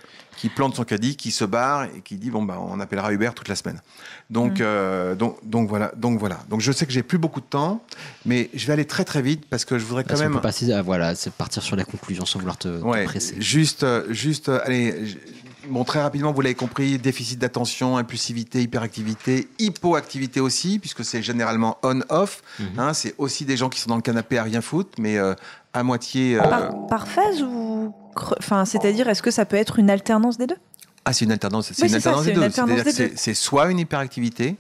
qui plante son caddie, qui se barre et qui dit bon bah on appellera Uber toute la semaine. Donc euh, donc donc voilà donc voilà donc je sais que j'ai plus beaucoup de temps, mais je vais aller très très vite parce que je voudrais quand Parce même peut passer, à- voilà, c'est partir sur la conclusion sans vouloir te, te ouais presser. juste euh, juste euh, allez Bon, très rapidement, vous l'avez compris, déficit d'attention, impulsivité, hyperactivité, hypoactivité aussi, puisque c'est généralement on-off. Mhm. hein, c'est aussi des gens qui sont dans le canapé à rien foutre, mais euh, à moitié. euh, Par, par phase ou. Enfin, c'est-à-dire, est-ce que ça peut être une alternance des deux? Ah, c'est une alternance, c'est Oui, une ça, alternance c'est des une deux. alternance C'est-à-dire des que deux. c'est- soit une hyperactivité,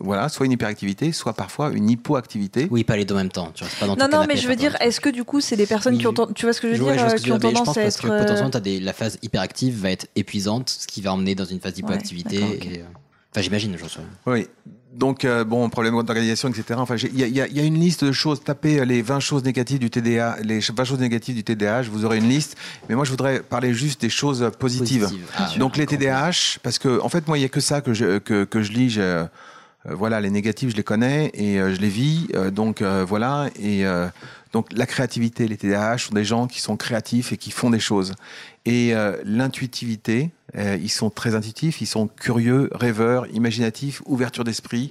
voilà, soit une hyperactivité, soit parfois une hypoactivité. Oui, pas les deux en même temps. Tu restes pas dans Non, non, mais je veux dire, est-ce que du coup, c'est des personnes Oui, qui ont. ten- Tu vois ce que je veux dire euh, que Qui ont tendance pense à parce être. que euh, potentiellement, t'as des, la phase hyperactive va être épuisante, ce qui va emmener dans une phase d'hypoactivité. et, euh, Enfin, j'imagine, j'en sais. Oui. Donc, euh, bon, problème d'organisation, etc. Enfin, il y, y y a une liste de choses. Tapez euh, les 20 choses négatives du TDA, les 20 choses négatives du TDAH, vous aurez une liste. Mais moi, je voudrais parler juste des choses euh, positives. Positive. Ah, Donc, les TDAH, parce que, en fait, moi, il y a que ça que je, que, que je lis. je- euh, voilà, les négatifs, je les connais et euh, je les vis. euh, donc, euh, voilà. Et euh, donc, la créativité, les TDAH sont des gens qui sont créatifs et qui font des choses. Et euh, l'intuitivité, euh, ils sont très intuitifs, ils sont curieux, rêveurs, imaginatifs, ouverture d'esprit.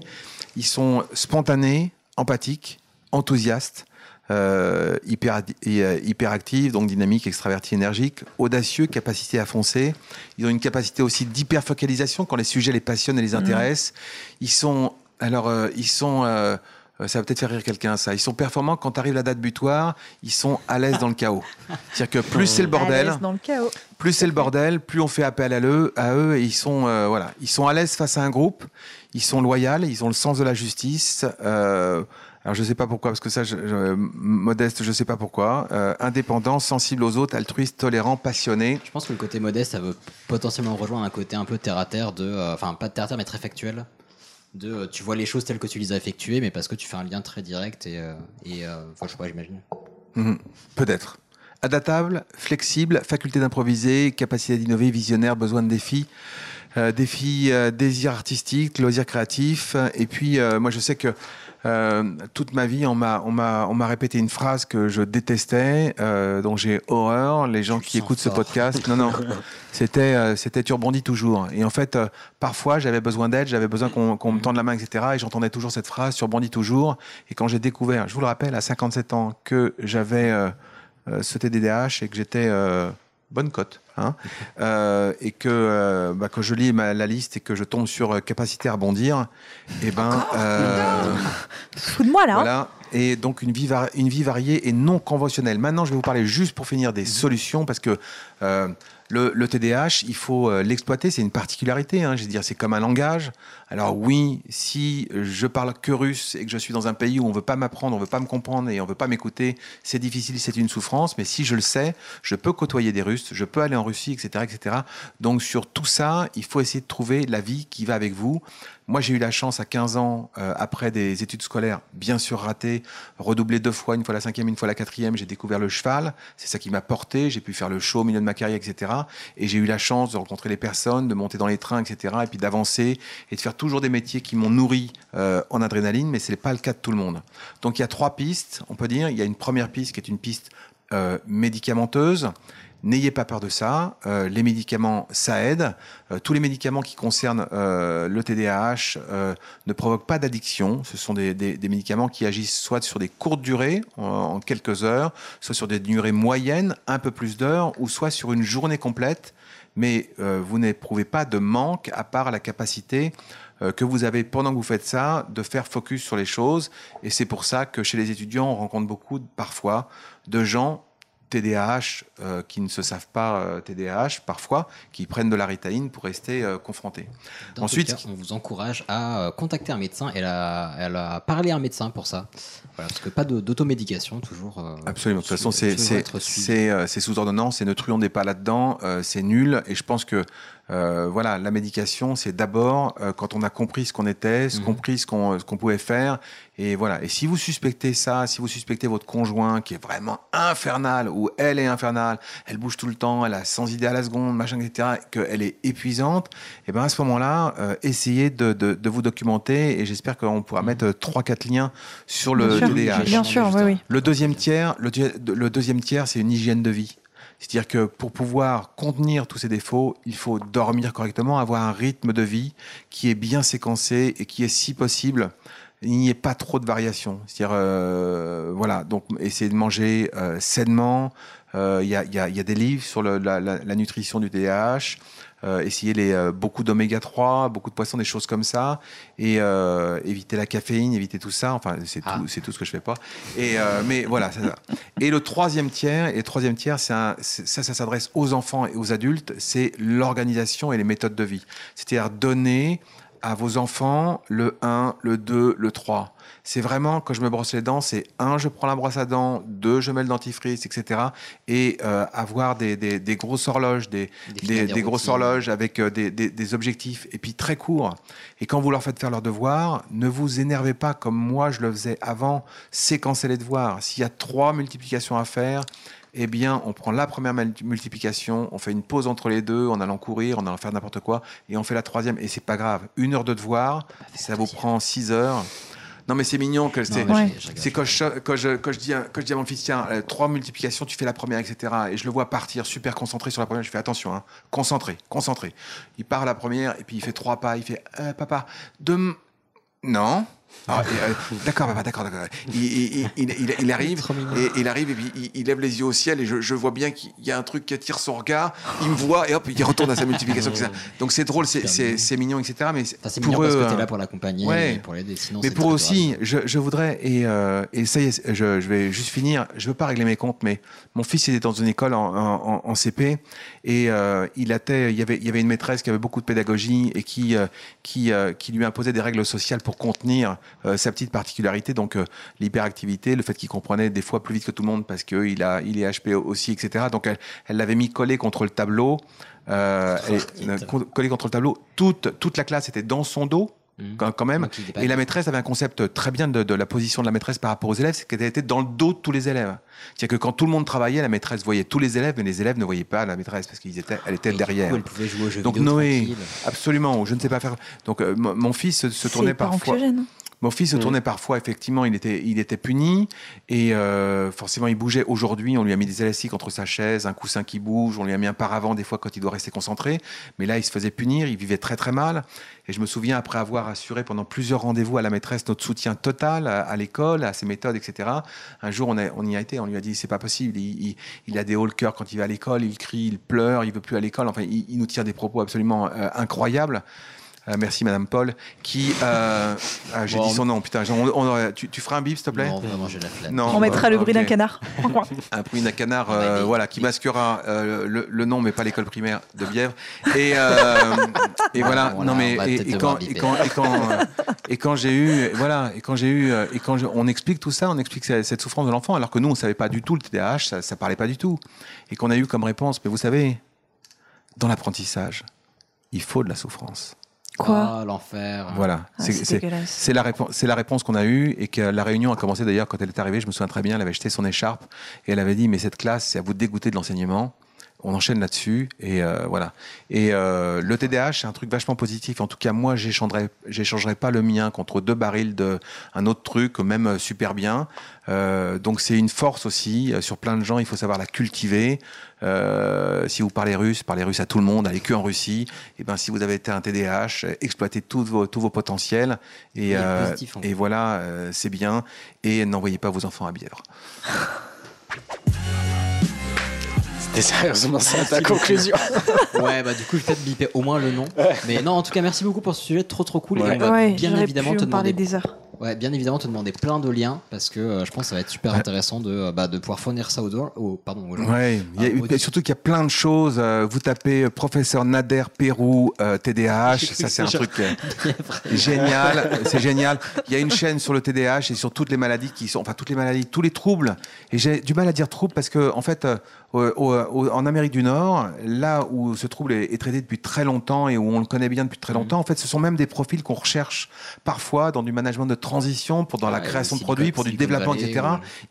Ils sont spontanés, empathiques, enthousiastes, euh, hyper, euh, hyperactifs, donc dynamiques, extravertis, énergiques, audacieux, capacité à foncer. Ils ont une capacité aussi d'hyperfocalisation quand les sujets les passionnent et les intéressent. Ils sont, alors, euh, ils sont, euh, euh, ça va peut-être faire rire quelqu'un, ça. Ils sont performants quand arrive la date butoir. Ils sont à l'aise dans le chaos. C'est-à-dire que plus c'est le bordel, dans le chaos. plus c'est le bordel, plus on fait appel à eux, à eux et ils sont euh, voilà, ils sont à l'aise face à un groupe, ils sont loyaux, ils ont le sens de la justice. euh, alors je sais pas pourquoi, parce que ça, je, je- modeste, je sais pas pourquoi. Euh, indépendant, sensible aux autres, altruiste, tolérant, passionné. Je pense que le côté modeste, ça veut potentiellement rejoindre un côté un peu terre à terre de, euh, enfin pas de terre à terre, mais très factuel. De, euh, tu vois les choses telles que tu les as effectuées, mais parce que tu fais un lien très direct et, euh, et euh, enfin, je sais pas, j'imagine. Mhm. Peut-être. Adaptable, flexible, faculté d'improviser, capacité d'innover, visionnaire, besoin de défis. Euh, défis, euh, désir artistique, loisir créatif. Et puis, euh, moi, je sais que euh, toute ma vie, on m'a, on m'a, on m'a répété une phrase que je détestais, euh, dont j'ai horreur. Les gens qui écoutent ce podcast, non, non, c'était, euh, c'était tu rebondis toujours. Et en fait, parfois, j'avais besoin d'aide, j'avais besoin qu'on, me tende la main, etc. Et j'entendais toujours cette phrase, tu rebondis toujours. Et quand j'ai découvert, je vous le rappelle, à 57 ans, que j'avais ce TDDH et que j'étais bonne cote. Hein, euh, et que euh, bah, quand je lis ma- la liste et que je tombe sur euh, capacité à rebondir, et ben euh, Fous de moi là. hein. voilà. Et donc une vie, une vie variée et non conventionnelle. Maintenant, je vais vous parler juste pour finir des solutions parce que le, le TDAH, il faut euh, l'exploiter. C'est une particularité. Hein, je veux dire, c'est comme un langage. Alors oui, si je parle que russe et que je suis dans un pays où on veut pas m'apprendre, on veut pas me comprendre et on veut pas m'écouter, c'est difficile, c'est une souffrance. Mais si je le sais, je peux côtoyer des Russes, je peux aller en Russie, etc., etc. Donc sur tout ça, il faut essayer de trouver la vie qui va avec vous. Moi, j'ai eu la chance à 15 ans, euh, après des études scolaires bien sûr ratées, redoubler deux fois, une fois la cinquième, une fois la quatrième, j'ai découvert le cheval. C'est ça qui m'a porté. J'ai pu faire le show au milieu de ma carrière, etc. Et j'ai eu la chance de rencontrer les personnes, de monter dans les trains, etc. Et puis d'avancer et de faire toujours des métiers qui m'ont nourri euh, en adrénaline, mais ce n'est pas le cas de tout le monde. Donc il y a trois pistes, on peut dire. Il y a une première piste qui est une piste euh, médicamenteuse. N'ayez pas peur de ça. Euh, les médicaments, ça aide. Euh, tous les médicaments qui concernent euh, le TDAH ne provoquent pas d'addiction. Ce sont des, des- médicaments qui agissent soit sur des courtes durées, en, quelques heures, soit sur des durées moyennes, un peu plus d'heures, ou soit sur une journée complète. Mais vous n'éprouvez pas de manque à part la capacité que vous avez pendant que vous faites ça de faire focus sur les choses. Et c'est pour ça que chez les étudiants, on rencontre beaucoup parfois de gens TDAH euh, qui ne se savent pas euh, TDAH parfois, qui prennent de la ritaline pour rester euh, confrontés. Dans Ensuite, cas, on vous encourage à euh, contacter un médecin et à, à parler à un médecin pour ça. Voilà, parce que pas d'automédication, toujours. euh, Absolument. De toute façon, c'est euh, sous ordonnance, c'est Neutruon n'est pas là-dedans, euh, c'est nul. Et je pense que euh, voilà, la médication, c'est d'abord euh, quand on a compris ce qu'on était, ce Mhm. compris ce qu'on ce qu'on pouvait faire. Et voilà. Et si vous suspectez ça, si vous suspectez votre conjoint qui est vraiment infernal ou elle est infernale, elle bouge tout le temps, elle a 100 idées à la seconde, machin, etc., qu'elle est épuisante, et ben à ce moment-là, euh, essayez de, de, de vous documenter. Et j'espère qu'on pourra mettre euh, trois, quatre liens sur le Bien sûr, TDAH. bien sûr, oui, oui. Le deuxième tiers, le deuxième tiers, c'est une hygiène de vie. C'est-à-dire que pour pouvoir contenir tous ces défauts, il faut dormir correctement, avoir un rythme de vie qui est bien séquencé et qui est, si possible, il n'y ait pas trop de variations. C'est-à-dire, euh, voilà, donc essayer de manger euh, sainement. Euh, Il y, a, y a- y a des livres sur le- la, la- la nutrition du TDAH. Euh, essayer les, euh, beaucoup d'oméga 3, beaucoup de poissons, des choses comme ça, et euh, éviter la caféine, éviter tout ça. Enfin, c'est Ah. tout, tout ce que je fais pas. Et euh, mais voilà, ça. Et le troisième tiers, et le troisième tiers, un- ça, ça s'adresse aux enfants et aux adultes, c'est l'organisation et les méthodes de vie. C'est-à-dire donner à vos enfants le 1, le 2, le 3. C'est vraiment, quand je me brosse les dents, c'est 1, je prends la brosse à dents, 2, je mets le dentifrice, etc. Et euh, avoir des, des, des grosses horloges, des, des, grosses horloges avec euh, des, des, des objectifs, et puis très courts. Et quand vous leur faites faire leurs devoirs, ne vous énervez pas comme moi je le faisais avant, séquencer les devoirs. S'il y a trois multiplications à faire, eh bien, on prend la première multi- multiplication, on fait une pause entre les deux, en allant courir, en allant faire n'importe quoi, et on fait la troisième, et c'est pas grave. Une heure de devoir, ça vous prend six heures. Non, mais c'est mignon que c'est. Ouais. quand je, quand, je, quand, je dis à, quand je dis à mon fils, tiens, euh, trois multiplications, tu fais la première, etc. Et je le vois partir super concentré sur la première. Je fais attention, hein, concentré, concentré. Il part à la première et puis il fait trois pas. Il fait, Euh, papa, deux. Non. Ah, euh, d'accord, papa, d'accord, d'accord. Il, arrive et il arrive et puis il, il lève les yeux au ciel et je, je vois bien qu'il y a un truc qui attire son regard. Il me voit et hop, il retourne à sa multiplication. etc. Donc c'est drôle, c'est- mignon. etc. Mais Enfin, c'est pour mignon parce eux, que t'es euh, là pour l'accompagner ouais. et pour l'aider. Mais pour très aussi, je, je voudrais, et, euh, et ça y est, je, je vais juste finir, je veux pas régler mes comptes, mais mon fils était dans une école en, en- en CP, et euh, il, était, il, y avait, il y avait une maîtresse qui avait beaucoup de pédagogie et qui, euh, qui, qui lui imposait des règles sociales pour contenir euh, sa petite particularité, donc euh, l'hyperactivité, le fait qu'il comprenait des fois plus vite que tout le monde parce qu'il a, il est HP aussi, etc. Donc elle elle l'avait mis collé contre le tableau, euh, et, euh, collé contre le tableau, toute, toute la classe était dans son dos, quand, quand même. Et la maîtresse avait un concept très bien de, de la position de la maîtresse par rapport aux élèves, c'est qu'elle était dans le dos de tous les élèves. C'est-à-dire que quand tout le monde travaillait, la maîtresse voyait tous les élèves, mais les élèves ne voyaient pas la maîtresse parce qu'elle était, elle était Et du coup, derrière. elle pouvait jouer aux jeux Donc vidéo Noé, tranquille. absolument, je ne sais pas faire. Donc euh, mon fils se, tournait parfois. anxiogène. Mon fils se Mm. tournait parfois, effectivement, il était, il était puni et euh, forcément il bougeait. Aujourd'hui, on lui a mis des élastiques entre sa chaise, un coussin qui bouge, on lui a mis un paravent des fois quand il doit rester concentré. Mais là, il se faisait punir, il vivait très très mal. Et je me souviens, après avoir assuré pendant plusieurs rendez-vous à la maîtresse notre soutien total à, à l'école, à ses méthodes, etc. Un jour, on, a- on y a été, on lui a dit c'est pas possible. Il, il- il a des hauts le cœur quand il va à l'école, il crie, il pleure, il veut plus à l'école. Enfin, il, il nous tire des propos absolument euh, incroyables. Euh, merci Madame Paul, qui euh, ah, j'ai Bon. dit son nom. Putain, on- on aurait- tu, tu feras un bip s'il te plaît? Non, vraiment, j'ai la flemme. Non. On mettra le bruit ok. d'un canard. un bruit d'un canard, Ah, bah, euh, voilà, qui masquera euh, le, le nom, mais pas l'école primaire de Bièvre. Et, euh, et voilà. Voilà, non mais on va et, peut-être et devoir quand et quand et quand euh, et quand j'ai eu voilà et quand j'ai eu euh, et quand je- on explique tout ça, on explique cette cette souffrance de l'enfant, alors que nous on savait pas du tout le TDAH, ça, ça parlait pas du tout, et qu'on a eu comme réponse, mais vous savez, dans l'apprentissage, il faut de la souffrance. Quoi Ah, l'enfer. Voilà, Ah, c'est la réponse, c'est la réponse qu'on a eue et que la réunion a commencé d'ailleurs quand elle est arrivée. Je me souviens très bien, elle avait jeté son écharpe et elle avait dit mais cette classe, c'est à vous de dégoûter de l'enseignement. On enchaîne là-dessus et euh, voilà. Et euh, le TDAH, c'est un truc vachement positif. En tout cas, moi, j'échangerai, j'échangerai pas le mien contre deux barils de un autre truc, même euh, super bien. Euh, donc c'est une force aussi sur plein de gens. Il faut savoir la cultiver. Si vous parlez russe, parlez russe à tout le monde, allez que en Russie. Et ben si vous avez été un TDAH, exploitez tous vos tous vos potentiels et, Et positif, en et voilà, c'est bien. Et n'envoyez pas vos enfants à Bièvre. C'était sérieusement ça ta conclusion. Ouais, bah du coup, je vais peut-être biper au moins le nom. Mais non, en tout cas, merci beaucoup pour ce sujet trop trop cool. Ouais. Et on va Ouais, bien évidemment pu te en demander. des heures. Ouais, bien évidemment te demander plein de liens parce que euh, je pense que ça va être super intéressant de, euh, bah, de pouvoir fournir ça aux, pardon, aux gens. Ouais, il y a- Ah, surtout qu'il y a plein de choses. euh, vous tapez euh, professeur Nader Pérou euh, TDAH, ça c'est un truc euh, génial, c'est génial. Il y a une chaîne sur le TDAH et sur toutes les maladies qui sont, enfin toutes les maladies, tous les troubles. Et j'ai du mal à dire troubles parce que en fait, euh, au- au- au- en Amérique du Nord, là où ce trouble est, est traité depuis très longtemps et où on le connaît bien depuis très Mhm. longtemps, en fait, ce sont même des profils qu'on recherche parfois dans du management de transition, pour dans la Ouais, création de produits, pour du développement, etc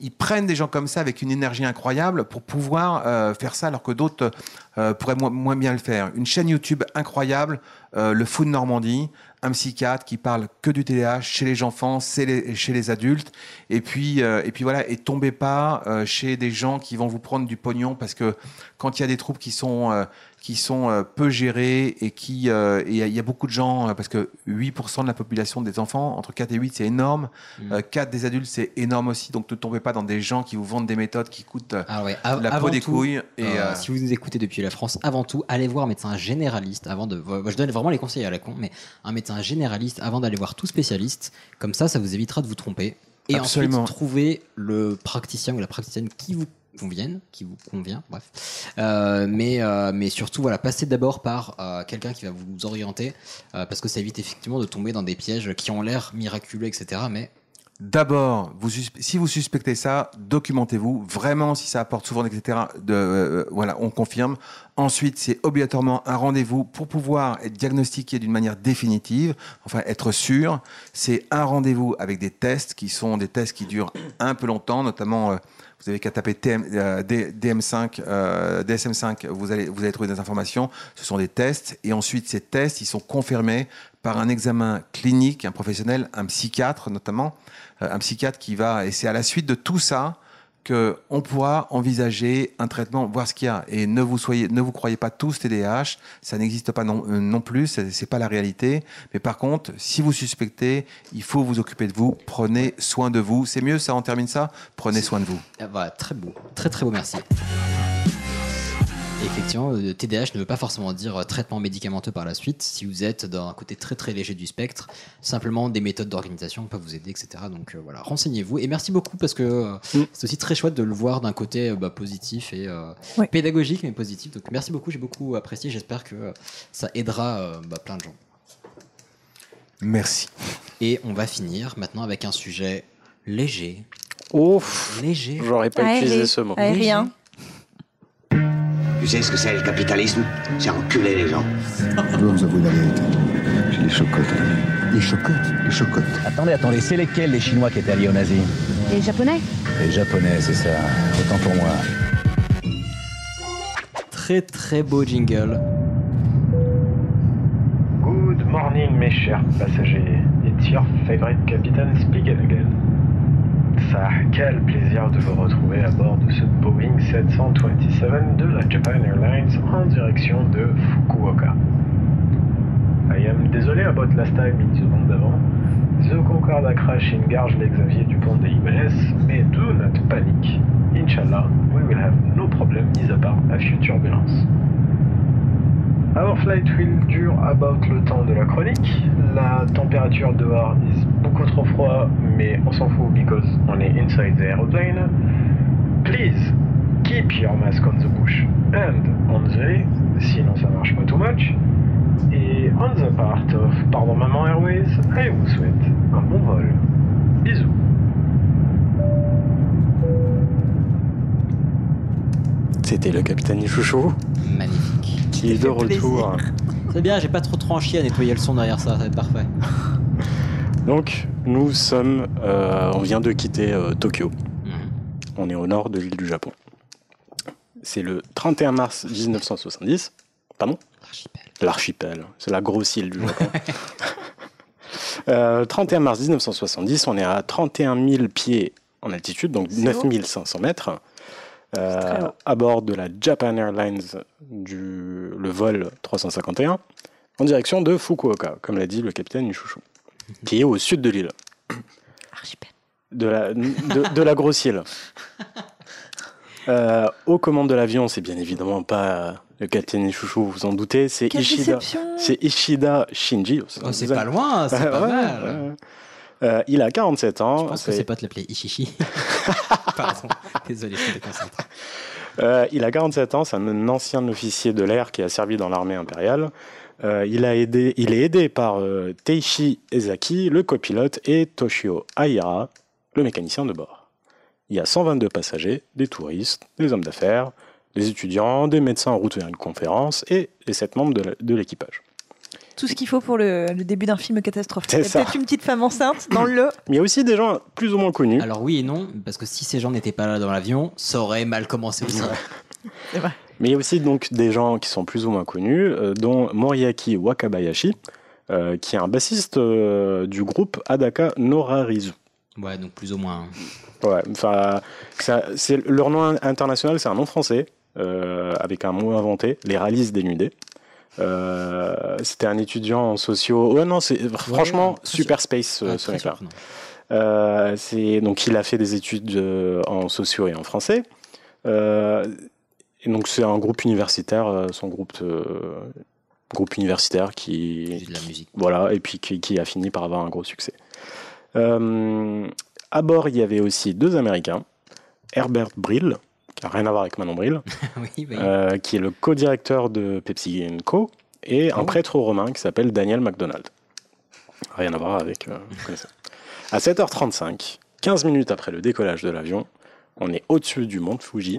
ils prennent des gens comme ça avec une énergie incroyable pour pouvoir euh, faire ça alors que d'autres euh, pourraient moins, moins bien le faire. Une chaîne YouTube incroyable, euh, le Food Normandie, psychiatre qui parle que du TDAH chez les enfants, chez les, chez les adultes. Et puis, euh, et puis voilà, et tombez pas euh, chez des gens qui vont vous prendre du pognon parce que quand il y a des troubles qui sont euh, qui sont euh, peu gérés et qui euh, il y, a- il y a beaucoup de gens euh, parce que 8% de la population des enfants entre 4 et 8 c'est énorme Mm. euh, 4 des adultes c'est énorme aussi donc ne tombez pas dans des gens qui vous vendent des méthodes qui coûtent euh, Ah ouais, av- la peau des tout, couilles et euh, euh, si vous nous écoutez depuis la France, avant tout, allez voir un médecin généraliste avant de. je donne vraiment les conseils à la con, mais un médecin généraliste avant d'aller voir tout spécialiste. Comme ça, ça vous évitera de vous tromper. Et Absolument. ensuite, trouver le praticien ou la praticienne qui vous convienne, qui vous convient, bref. Euh, mais, euh, mais surtout, voilà, passez d'abord par euh, quelqu'un qui va vous orienter, parce que ça évite effectivement de tomber dans des pièges qui ont l'air miraculeux, etc. Mais D'abord, si vous suspectez ça, documentez-vous. Vraiment, si ça apporte souvent, etc. De, voilà, on confirme. Ensuite, c'est obligatoirement un rendez-vous pour pouvoir être diagnostiqué d'une manière définitive, enfin être sûr. C'est un rendez-vous avec des tests qui sont des tests qui durent un peu longtemps, notamment. Vous avez qu'à taper TM, euh, D- DM5, euh, DSM5, vous allez, vous allez trouver des informations. Ce sont des tests. Et ensuite, ces tests, ils sont confirmés par un examen clinique, un professionnel, un psychiatre notamment, euh, un psychiatre qui va, et c'est à la suite de tout ça que on pourra envisager un traitement, voir ce qu'il y a. Et ne vous soyez, ne vous croyez pas tous TDAH, ça n'existe pas non, euh, non plus, c'est c'est pas la réalité. Mais par contre, si vous suspectez, il faut vous occuper de vous, prenez soin de vous. C'est mieux, ça, on termine ça? Prenez soin de vous. Ah, Voilà, très beau, très très beau, merci. Effectivement, le TDAH ne veut pas forcément dire euh, traitement médicamenteux par la suite. Si vous êtes dans un côté très très léger du spectre, simplement des méthodes d'organisation peuvent vous aider, etc. Donc euh, voilà, renseignez-vous. Et merci beaucoup parce que euh, c'est aussi très chouette de le voir d'un côté euh, bah, positif et euh, Ouais. pédagogique, mais positif. Donc merci beaucoup, j'ai beaucoup apprécié. J'espère que euh, ça aidera euh, bah, plein de gens. Merci. Et on va finir maintenant avec un sujet léger. Ouf, Léger. j'aurais pas utilisé ce mot. Aérien. Tu sais ce que c'est le capitalisme? C'est enculer les gens. Je dois vous avouer la vérité. J'ai des chocs quand Les chocottes? Les chocottes. Attendez, attendez, c'est lesquels les Chinois qui étaient alliés aux nazis? Les Japonais? Les Japonais, c'est ça. Autant pour moi. Très très beau jingle. Good morning, mes chers passagers. It's your favorite captain speaking again. Ça, quel plaisir de vous retrouver à bord de ce Boeing 727 de la Japan Airlines en direction de Fukuoka. I am désolé about last time une seconde d'avant. The Concorde a crash in Garge les Xavier du pont des UBS, mais do not panic. Inshallah, we will have no problem, mis à part a few turbulence. Our flight will dure about le temps de la chronique. La température dehors est beaucoup trop froid, mais on s'en fout because on est inside the aeroplane. Please keep your mask on the bush and on the way, sinon ça marche pas too much. Et on the part of Pardon Maman Airways, I vous souhaite un bon vol. Bisous. C'était le capitaine Chouchou Magnifique. qui est de retour. C'est bien, j'ai pas trop trop chier à nettoyer le son derrière ça, ça va être parfait. Donc, nous sommes. euh, on vient de quitter euh, Tokyo. Mhm. On est au nord de l'île du Japon. C'est le 31 mars 1970. Pardon? L'archipel. L'archipel. C'est la grosse île du Japon. Euh, 31 mars 1970, on est à 31 000 pieds en altitude, donc C'est 9 500 mètres. Euh, à bord de la Japan Airlines, du, le vol 351, en direction de Fukuoka, comme l'a dit le capitaine Chouchou, qui est au sud de l'île. Archipel. de la, de, de la grosse île. Euh, aux commandes de l'avion, c'est bien évidemment pas le capitaine Chouchou, vous vous en doutez, c'est Ishida. C'est Ishida Shinji. Oh, c'est pas loin, c'est pas Ouais, mal. ouais. Euh, il a 47 ans. Je pense que pas de l'appeler Ishishi. Pardon, désolé, je suis déconcentré. Euh, il a 47 ans, c'est un ancien officier de l'air qui a servi dans l'armée impériale. Euh, il, a aidé, il est aidé par euh, Teishi Ezaki, le copilote, et Toshio Aira, le mécanicien de bord. Il y a 122 passagers, des touristes, des hommes d'affaires, des étudiants, des médecins en route vers une conférence et les 7 membres de l'équipage. Tout ce qu'il faut pour le, le début d'un film catastrophe. C'est Il y a ça. peut-être une petite femme enceinte dans le. Mais il y a aussi des gens plus ou moins connus. Alors oui et non, parce que si ces gens n'étaient pas là dans l'avion, ça aurait mal commencé aussi. C'est vrai. Mais il y a aussi donc des gens qui sont plus ou moins connus, euh, dont Moriaki Wakabayashi, euh, qui est un bassiste euh, du groupe Adaka Norarizu. Ouais, donc plus ou moins. Ouais, enfin, leur nom international, c'est un nom français avec un mot inventé, les rallies dénudés. C'était un étudiant en sociaux. Ouais, non, c'est franchement super space Ouais, ce mec-là. Euh, donc il a fait des études euh, en sociaux et en français. Euh, et donc c'est un groupe universitaire, euh, son groupe euh, groupe universitaire qui, C'est de la musique. voilà, et puis qui, qui a fini par avoir un gros succès. Euh, à bord, il y avait aussi deux Américains, Herbert Brill, qui n'a rien à voir avec Manon Brill, oui, euh, qui est le co-directeur de Pepsi Co, et un Oh. prêtre romain qui s'appelle Daniel McDonald. Rien à voir avec. euh. À 7h35, 15 minutes après le décollage de l'avion, on est au-dessus du mont Fuji.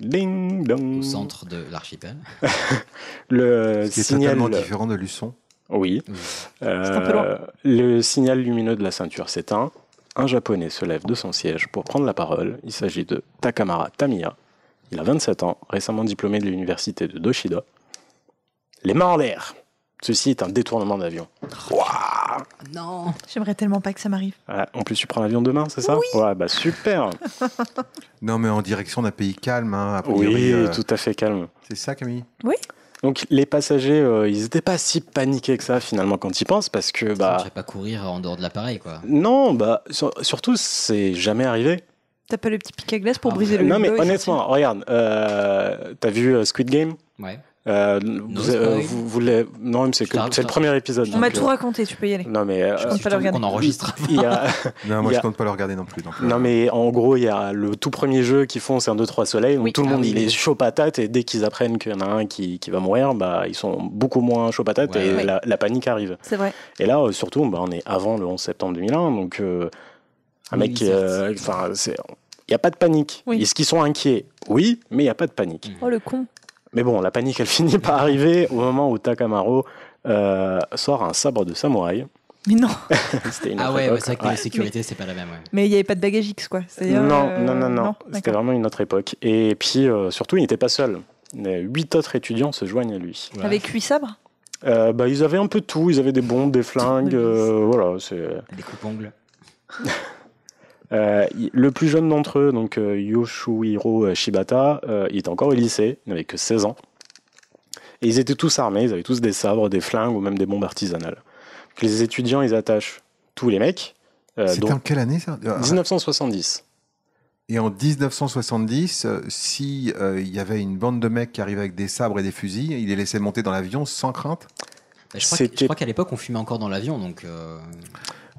Ding dong. Au centre de l'archipel. Le Ce qui est signal. totalement différent de Luçon. Oui. Oui. Euh, un peu loin. le signal lumineux de la ceinture s'éteint. Un japonais se lève de son siège pour prendre la parole. Il s'agit de Takamara Tamiya. Il a 27 ans, récemment diplômé de l'université de Doshida. Les mains en l'air. Ceci est un détournement d'avion. Waouh Non J'aimerais tellement pas que ça m'arrive. Ah, En plus, tu prends l'avion demain, c'est ça? Ouais, bah super. Non, mais en direction d'un pays calme, hein, a priori, Oui, euh, tout à fait calme. C'est ça, Camille? Donc les passagers, euh, ils n'étaient pas si paniqués que ça finalement quand ils pensent, parce que Je bah ne pas courir en dehors de l'appareil, quoi. non, bah sur- surtout c'est jamais arrivé. T'as pas le petit pic à glace pour Ah, briser le Non mais honnêtement, regarde, euh, t'as vu Squid Game? Ouais. Euh, No vous, euh, vous, vous non, mais c'est Je que- c'est le premier épisode. On m'a tout euh, raconté, tu peux y aller. Non mais euh, Je compte pas le regarder. qu'on enregistre. il y a, Non, moi je compte pas le regarder non plus. donc, euh, non mais en gros il y a le tout premier jeu qu'ils font, c'est un 2-3 soleil, donc Oui. tout le Ah monde oui, il est chaud patate et dès qu'ils apprennent qu'il y en a un qui, qui va mourir, bah ils sont beaucoup moins chaud patate Ouais, et ouais. La, la panique arrive. C'est vrai. Et là euh, surtout, bah, on est avant le 11 septembre 2001, donc euh, un mec, euh, enfin c'est, il y a pas de panique. Oui. Est-ce qu'ils sont inquiets? Oui, mais il y a pas de panique. Oh le con. Mais bon, la panique, elle finit par arriver au moment où Takamaro euh, sort un sabre de samouraï Mais non. C'était une Ah ouais, ouais, c'est vrai que Ouais. la sécurité, c'est pas la même. Ouais. Mais il n'y avait pas de bagage X, quoi. C'est-à-dire, Non, euh, non, non, non. C'était vraiment une autre époque. Et puis, euh, surtout, il n'était pas seul. Euh, Huit autres étudiants se joignent à lui. Avec huit sabres Euh, bah, ils avaient un peu de tout. Ils avaient des bombes, des flingues. euh, voilà, c'est. Des coupes-ongles. Euh, il- le plus jeune d'entre eux, donc euh, Yoshuhiro Shibata, euh, il était encore au lycée, il n'avait que 16 ans. Et ils étaient tous armés, ils avaient tous des sabres, des flingues ou même des bombes artisanales. Donc, les étudiants, ils attachent tous les mecs. euh, C'était en quelle année ça? 1970. Et en 1970, euh, si euh, il y avait une bande de mecs qui arrivaient avec des sabres et des fusils, ils les laissaient monter dans l'avion sans crainte? Bah, je crois que- je crois qu'à l'époque, on fumait encore dans l'avion, donc.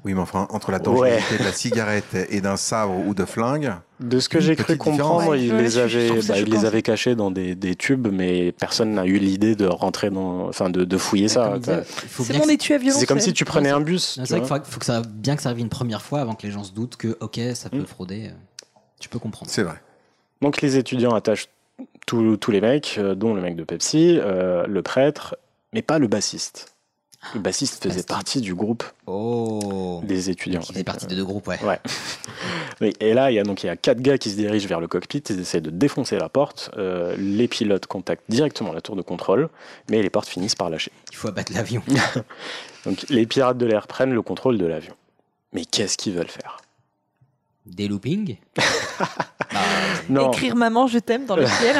Oui, mais enfin, entre la dangerosité de la cigarette et d'un sabre ou de flingue. De ce que j'ai cru comprendre, il, les avait, bah, il les avait cachés dans des, des tubes, mais personne n'a eu l'idée de rentrer dans, enfin, de, de fouiller ça. C'est violon. C'est comme si tu prenais un bus. C'est vrai qu'il faut, faut que ça, bien que ça arrive une première fois avant que les gens se doutent que, ok, ça peut frauder. euh, Tu peux comprendre. C'est vrai. Donc les étudiants attachent tous tous les mecs, euh, dont le mec de Pepsi, euh, le prêtre, mais pas le bassiste. Le bassiste faisait partie du groupe Oh. des étudiants. Qui faisait partie de deux groupes, ouais. Et là, il y a donc il y a quatre gars qui se dirigent vers le cockpit, ils essaient de défoncer la porte. Euh, les pilotes contactent directement la tour de contrôle, mais les portes finissent par lâcher. Il faut abattre l'avion. donc les pirates de l'air prennent le contrôle de l'avion. Mais qu'est-ce qu'ils veulent faire? Des loopings? Non. Écrire maman, je t'aime dans le ciel.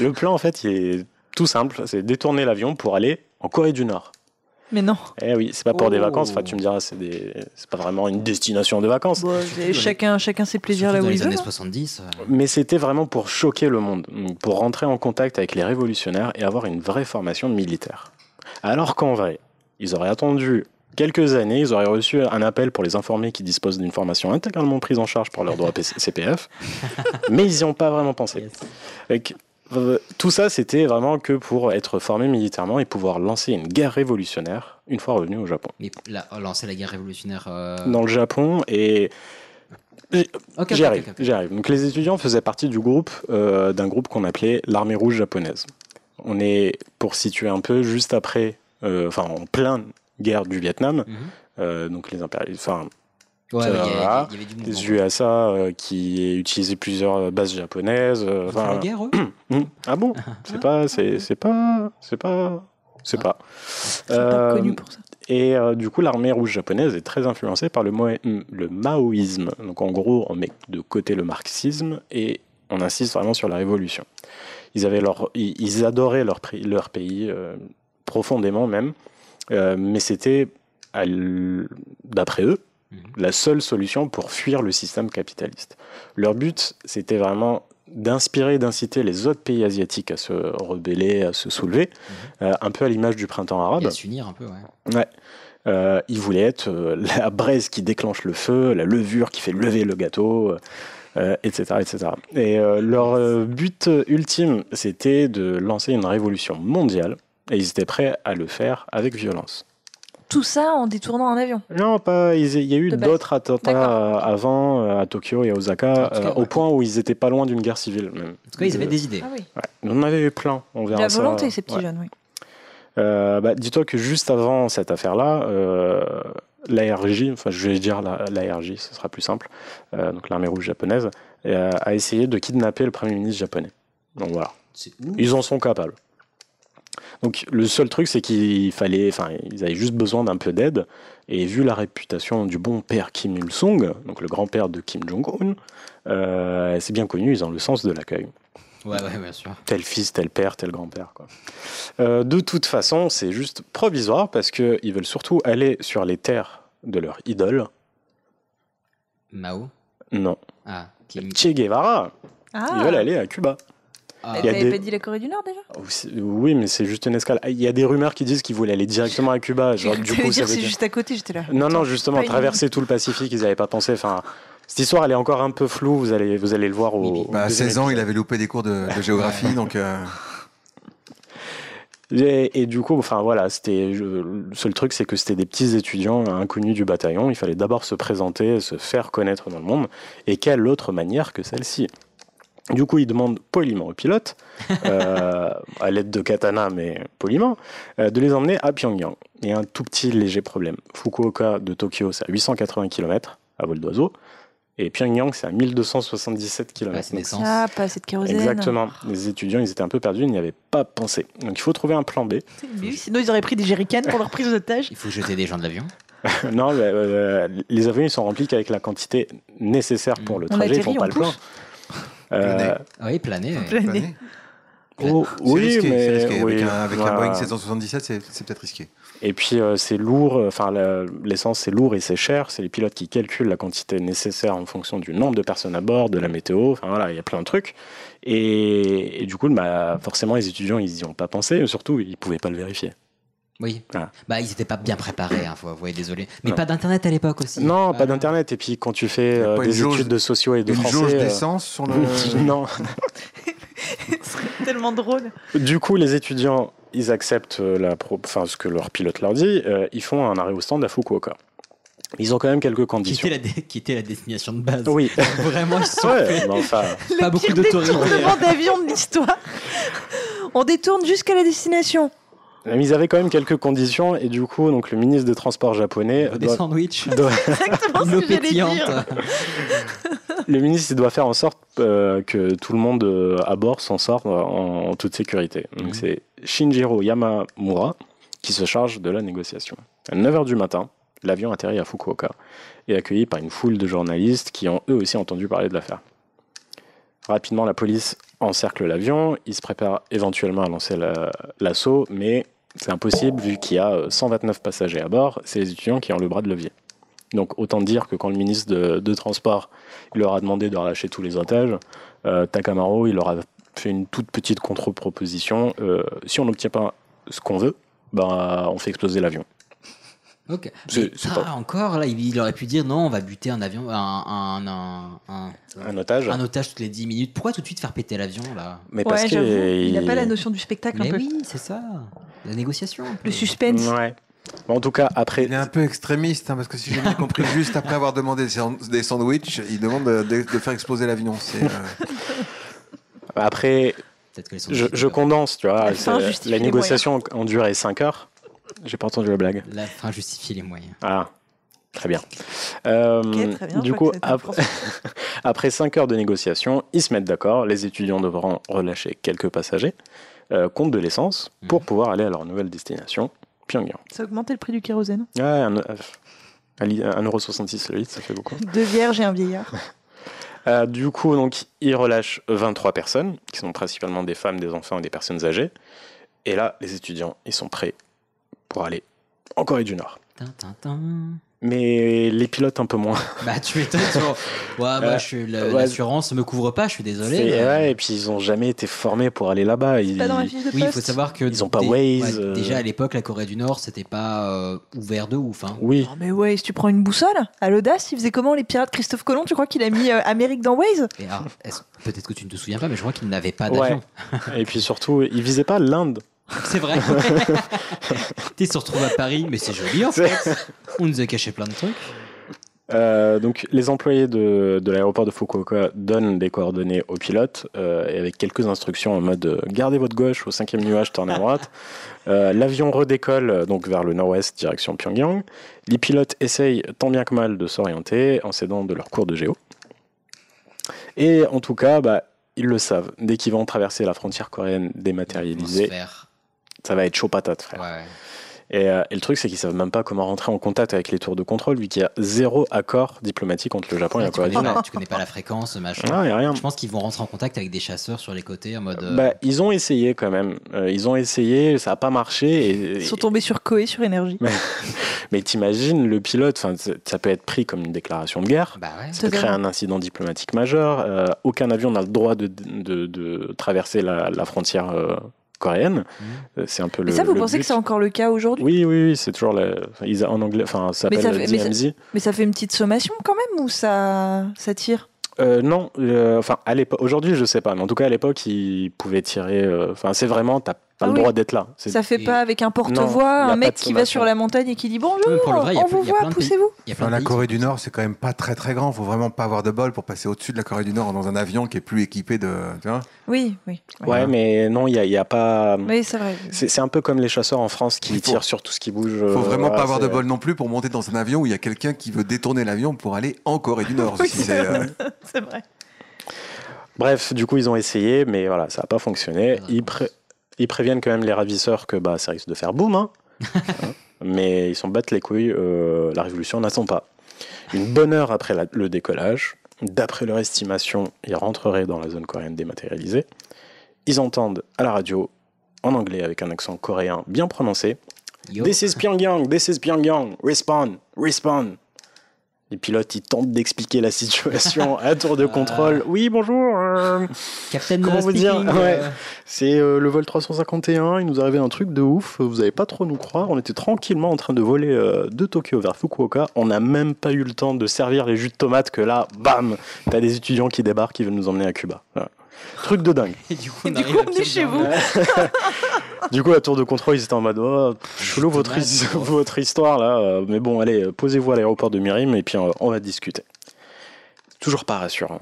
Le plan, en fait, il est tout simple, c'est détourner l'avion pour aller en Corée du Nord. Mais non. Eh oui, c'est pas pour des Oh. vacances. Enfin, tu me diras, c'est des... pas vraiment une destination de vacances. Bon, c'est- chacun, chacun ses plaisirs là où il les veut. années hein. 70. euh, Mais c'était vraiment pour choquer le monde, pour rentrer en contact avec les révolutionnaires et avoir une vraie formation militaire. Alors qu'en vrai, ils auraient attendu quelques années, ils auraient reçu un appel pour les informer qu'ils disposent d'une formation intégralement prise en charge par leur droit CPF, mais ils n'y ont pas vraiment pensé. Avec- euh, tout ça, c'était vraiment que pour être formé militairement et pouvoir lancer une guerre révolutionnaire une fois revenu au Japon. Mais là, lancer la guerre révolutionnaire. euh, Dans le Japon et J'y arrive. Donc les étudiants faisaient partie du groupe euh, d'un groupe qu'on appelait l'armée rouge japonaise. On est pour situer un peu juste après, enfin en pleine guerre du Vietnam. Euh, donc les impérialistes, enfin Mhm. Ouais, ça ouais, il y a- va. il y avait du les mouvement, USA euh, qui utilisaient plusieurs bases japonaises. euh, Ils la guerre, eux Hum, ah bon? C'est pas, c'est c'est pas, c'est pas, c'est pas. pas connu pour ça. Et euh, du coup, l'armée rouge japonaise est très influencée par le, moe- le maoïsme. Donc en gros, on met de côté le marxisme et on insiste vraiment sur la révolution. Ils avaient leur, ils, adoraient leur, pays euh, profondément même, Euh, mais c'était d'après eux la seule solution pour fuir le système capitaliste. Leur but, c'était vraiment d'inspirer, d'inciter les autres pays asiatiques à se rebeller, à se soulever, euh, un peu à l'image du printemps arabe. Et à s'unir un peu, ouais. Ouais. Euh, ils voulaient être euh, la braise qui déclenche le feu, la levure qui fait lever le gâteau, etc., etc. Et leur but ultime, c'était de lancer une révolution mondiale, et ils étaient prêts à le faire avec violence. Tout ça en détournant un avion. Non, pas. Il y a eu d'autres attentats euh, avant euh, à Tokyo et à Osaka, cas, euh, au point où ils étaient pas loin d'une guerre civile. Même. En tout cas, ils avaient des idées. Ah oui. Ouais. On en avait eu plein. On De verra la ça. volonté, ces petits Ouais. jeunes, oui. Euh, bah, Dis-toi que juste avant cette affaire-là, euh, l'ARJ, enfin je vais dire la- l'ARJ, ce sera plus simple, euh, donc l'armée rouge japonaise, euh, a essayé de kidnapper le premier ministre japonais. Donc voilà. Ils en sont capables. Donc le seul truc, c'est qu'il fallait, enfin, ils avaient juste besoin d'un peu d'aide. Et vu la réputation du bon père Kim Il-sung, donc le grand-père de Kim Jong-un, euh, c'est bien connu, ils ont le sens de l'accueil. Ouais, ouais, bien sûr. Tel fils, tel père, tel grand-père. quoi. Euh, de toute façon, c'est juste provisoire parce qu'ils veulent surtout aller sur les terres de leur idole. Mao? Non. Ah, Kim. Che Guevara. Ah. Ils veulent aller à Cuba. Ah. Il y a T'avais des- pas dit la Corée du Nord déjà? Oh, Oui, mais c'est juste une escale. Il y a des rumeurs qui disent qu'ils voulaient aller directement à Cuba. Genre, du coup, dire c'est dire- juste à côté, j'étais là. Non, non, justement, traverser tout le Pacifique, ils n'avaient pas pensé. Enfin, cette histoire, elle est encore un peu floue. Vous allez, vous allez le voir au. Bah, à deuxième 16 ans, il avait loupé des cours de, de géographie, donc. euh, Et, et du coup, enfin voilà, c'était le seul truc, c'est que c'était des petits étudiants inconnus du bataillon. Il fallait d'abord se présenter, se faire connaître dans le monde. Et quelle autre manière que celle-ci? Du coup, il demande poliment au pilote, euh, à l'aide de katana, mais poliment, euh, de les emmener à Pyongyang. Il y a un tout petit léger problème. Fukuoka de Tokyo, c'est à 880 km à vol d'oiseau. Et Pyongyang, c'est à 1277 km. Ah, pas assez de kérosène. Exactement. Les étudiants, ils étaient un peu perdus, ils n'y avaient pas pensé. Donc il faut trouver un plan B. Sinon ils auraient pris des jerrycans pour leur prise d'otage. Il faut jeter des gens de l'avion. non, mais, euh, les avions, ils sont remplis qu'avec la quantité nécessaire pour le On trajet, ils atterrit, font pas le plein. Touche. Euh, Oui, planer. ouais. Planer. oh, C'est oui, risqué, mais c'est risqué. oui, avec un, avec un voilà. Boeing 777, c'est c'est peut-être risqué. Et puis euh, c'est lourd, euh, enfin la- l'essence c'est lourd et c'est cher. C'est les pilotes qui calculent la quantité nécessaire en fonction du nombre de personnes à bord, de la météo. Enfin voilà, il y a plein de trucs. Et, et du coup, bah, forcément, les étudiants ils n'y ont pas pensé. Et surtout, ils pouvaient pas le vérifier. Oui. Voilà. Bah, ils n'étaient pas bien préparés, hein, faut avouer, désolé. Mais Non. pas d'internet à l'époque aussi. Non, Ah. pas d'internet. Et puis quand tu fais euh, une des jauge- études de sociaux et de Une français, jauge euh, d'essence sur le. non. Tellement drôle. Du coup, les étudiants, ils acceptent euh, la pro- enfin, ce que leur pilote leur dit. euh, ils font un arrêt au stand à Fukuoka. Ils ont quand même quelques Qui conditions. était, la dé- qui était la destination de base. Oui. Vraiment, ils sont Ouais, fait pas beaucoup d'autorité. Tournement d'avion de l'histoire. On détourne jusqu'à la destination. Mais ils avaient quand même quelques conditions et du coup, donc le ministre des Transports japonais Des doit- sandwichs. doit- Exactement ce que j'allais dire. le ministre il doit faire en sorte euh, que tout le monde euh, à bord s'en sorte en, en toute sécurité. Donc Mhm. c'est Shinjiro Yamamura qui se charge de la négociation. À 9h du matin, l'avion atterrit à Fukuoka et est accueilli par une foule de journalistes qui ont eux aussi entendu parler de l'affaire. Rapidement, la police encercle l'avion, ils se préparent éventuellement à lancer la- l'assaut, mais c'est impossible vu qu'il y a euh, 129 passagers à bord, c'est les étudiants qui ont le bras de levier. Donc autant dire que quand le ministre de, Transport leur a demandé de relâcher tous les otages, euh, Takamaro leur a fait une toute petite contre-proposition. euh, si on n'obtient pas ce qu'on veut, ben, on fait exploser l'avion. Ok. C'est- Mais c'est ça, pas- encore, là, il, il aurait pu dire non, on va buter un avion, un, un, un, un- Un otage. un otage toutes les 10 minutes. Pourquoi tout de suite faire péter l'avion, là? Mais parce Ouais, j'avoue. Il n'a pas la notion du spectacle Mais un peu. oui, c'est ça. La négociation. Le suspense. Ouais. Bon, en tout cas, après. Il est un peu extrémiste, hein, parce que si j'ai bien compris, juste après avoir demandé des sand- des sandwichs, il demande de, faire exploser l'avion. C'est, euh, Après, je, condense, tu vois. La justifie La les négociation ont duré 5 heures. J'ai pas entendu la blague. La fin justifie les moyens. Ah, très bien. Euh, Ok, très bien, du coup, après, après 5 heures de négociation, ils se mettent d'accord. Les étudiants devront relâcher quelques passagers, euh, compte de l'essence, Mhm. pour pouvoir aller à leur nouvelle destination, Pyongyang. Ça a augmenté le prix du kérosène. Ouais, un- euh, un li- 1,66€ le litre, ça fait beaucoup. Deux vierges et un vieillard. Euh, du coup, donc, ils relâchent 23 personnes, qui sont principalement des femmes, des enfants et des personnes âgées. Et là, les étudiants, ils sont prêts pour aller en Corée du Nord. Mais les pilotes un peu moins. Bah, tu étonnes. tu vois. Ouais, bah, Euh, je suis- la- ouais. l'assurance me couvre pas, je suis désolé. C'est- mais- ouais, et puis ils ont jamais été formés pour aller là-bas. Ils, Pas dans la fiche de Oui, il faut savoir que. Ils ont pas Waze, ouais, euh. Déjà à l'époque, la Corée du Nord, c'était pas euh, ouvert de ouf. Hein. Oui, Oh, mais si tu prends une boussole, à l'audace, il faisait comment les pirates Christophe Colomb Tu crois qu'il a mis euh, Amérique dans Waze? Peut-être que tu ne te souviens pas, mais je crois qu'il n'avait pas Ouais. d'avion. et puis surtout, ils visaient pas l'Inde. C'est vrai. tu se retrouves à Paris, mais c'est joli en fait. On nous a caché plein de trucs. Euh, donc, les employés de, de l'aéroport de Fukuoka donnent des coordonnées aux pilotes euh, et avec quelques instructions en mode euh, gardez votre gauche au cinquième nuage, tournez à droite. L'avion redécolle donc vers le nord-ouest, direction Pyongyang. Les pilotes essayent tant bien que mal de s'orienter en s'aidant de leur cours de géo. Et en tout cas, bah, ils le savent. Dès qu'ils vont traverser la frontière coréenne dématérialisée. Ça va être chaud patate, frère. Ouais. Et, euh, et le truc, c'est qu'ils savent même pas comment rentrer en contact avec les tours de contrôle, vu qu'il y a zéro accord diplomatique entre le Japon et la tu, Corée du Nord. tu connais pas la fréquence, machin. Ah, y a rien. Je pense qu'ils vont rentrer en contact avec des chasseurs sur les côtés en mode. euh, Bah, ils ont essayé quand même. Euh, ils ont essayé, ça a pas marché. Et, Ils sont tombés sur Koé, sur énergie. mais t'imagines le pilote, ça peut être pris comme une déclaration de guerre. bah ouais. Ça peut créer un incident diplomatique majeur. Euh, aucun avion n'a le droit de, de- de traverser la, la frontière euh, coréenne. Euh, C'est un peu le. Mais ça, vous le pensez but. que c'est encore le cas aujourd'hui? Oui, oui, oui, c'est toujours la- en anglais. Enfin, ça Mais ça s'appelle fait- mais ça- DMZ. Mais ça fait une petite sommation quand même ou ça, ça tire? Euh, non, euh, enfin à l'époque, aujourd'hui je sais pas, mais en tout cas à l'époque ils pouvaient tirer. euh, Enfin c'est vraiment, t'as T'as Ah le oui. droit d'être là. Ça fait pas avec un porte-voix, un mec qui va sur la montagne et qui dit bonjour, Oui, pour le vrai, il y a on vous il y a voit, poussez-vous. La Corée du Nord, c'est quand même pas très très grand. Faut vraiment pas avoir de bol pour passer au-dessus de la Corée du Nord dans un avion qui est plus équipé de. Tu vois Oui, oui. Ouais, mais non, il n'y a, il y a pas. Oui, c'est vrai. C'est un peu comme les chasseurs en France qui faut- tirent sur tout ce qui bouge. Faut euh, vraiment voilà, pas avoir de bol non plus pour monter dans un avion où il y a quelqu'un qui veut détourner l'avion pour aller en Corée du Nord. Oui, c'est euh, C'est vrai. Bref, du coup, ils ont essayé, mais voilà, ça n'a pas fonctionné. Ils, pré- ils préviennent quand même les ravisseurs que bah, ça risque de faire boum. hein. Hein. mais ils s'en battent les couilles, euh, la révolution n'attend pas. Une bonne heure après la- le décollage, d'après leur estimation, ils rentreraient dans la zone coréenne dématérialisée. Ils entendent à la radio, en anglais avec un accent coréen bien prononcé, Yo. This is Pyongyang, this is Pyongyang, respawn, respawn. Les pilotes, ils tentent d'expliquer la situation à tour de contrôle. Oui, bonjour. euh, Captain Comment vous dire Ouais. euh, C'est euh, le vol 351, il nous arrivait un truc de ouf, vous n'allez pas trop nous croire, on était tranquillement en train de voler euh, de Tokyo vers Fukuoka, on n'a même pas eu le temps de servir les jus de tomate que là, bam, t'as des étudiants qui débarquent, qui veulent nous emmener à Cuba. Voilà. Truc de dingue. Et du coup, on du arrive coup, à on est chez Pyongyang. Du coup, à tour de contrôle, ils étaient en mode, oh, chelou votre, his- votre histoire là, euh, mais bon, allez, euh, posez-vous à l'aéroport de Mirim et puis euh, on va discuter. Toujours pas rassurant.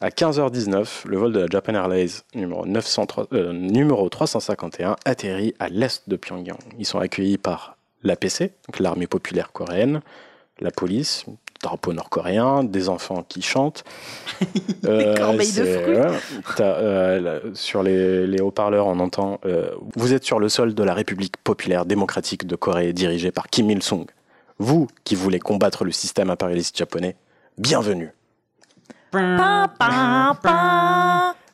À 15h19, le vol de la Japan Airlines numéro, 903 euh, numéro 351 atterrit à l'est de Pyongyang. Ils sont accueillis par l'APC, l'armée populaire coréenne, la police, drapeau nord-coréen, des enfants qui chantent. Euh, corbeilles de fruits. ouais. Euh, sur les, les haut-parleurs, on entend euh, Vous êtes sur le sol de la République populaire démocratique de Corée dirigée par Kim Il-sung. Vous qui voulez combattre le système impérialiste japonais, bienvenue.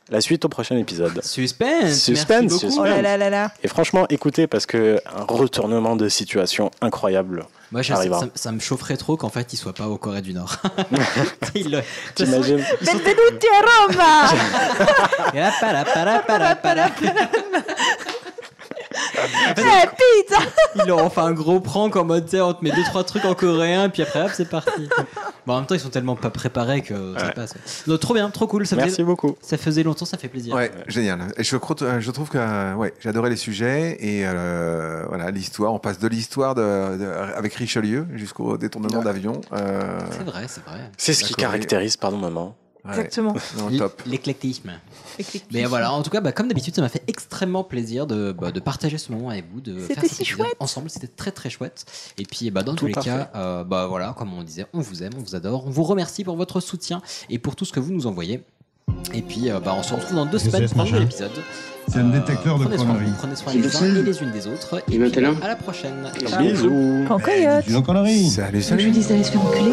La suite au prochain épisode. Suspense. Suspense, merci suspense. Oh là là là là. Et franchement, écoutez, parce que un retournement de situation incroyable. Moi, je- ça, ça me chaufferait trop qu'en fait, il soit pas au Corée du Nord. Il le- T'imagines. Ils sont- Benvenuti a Roma pizza Ils leur ont fait un gros prank en mode, tu on te met deux trois trucs en coréen, puis après, hop, c'est parti. Bon, en même temps, ils sont tellement pas préparés que ça passe. Donc, trop bien, trop cool. Ça Merci faisait, beaucoup. ça faisait longtemps, ça fait plaisir. Ouais, génial. Et je, crois- euh, je trouve que euh, ouais, j'adorais les sujets et euh, voilà l'histoire. On passe de l'histoire de, de- avec Richelieu jusqu'au détournement Ouais. d'avion. euh, C'est vrai, c'est vrai. C'est ce qui caractérise, pardon maman. Exactement. non, top. L'éclectisme. Mais voilà, en tout cas, bah, comme d'habitude, ça m'a fait extrêmement plaisir de, bah, de partager ce moment avec vous, de C'était faire cet si épisode chouette. ensemble. C'était très très chouette. Et puis, bah, dans Tout tous les cas, euh, bah voilà, comme on disait, on vous aime, on vous adore, on vous remercie pour votre soutien et pour tout ce que vous nous envoyez. Et puis, euh, bah, on se retrouve dans deux semaines pour un nouvel épisode. C'est un détecteur de prenez soin, conneries. prenez soin les uns et les unes des autres. Et, Et puis, maintenant à la prochaine. Bisous. Quand coyote Dis donc conneries. Salut, Je lui salut. dis d'aller se faire enculer.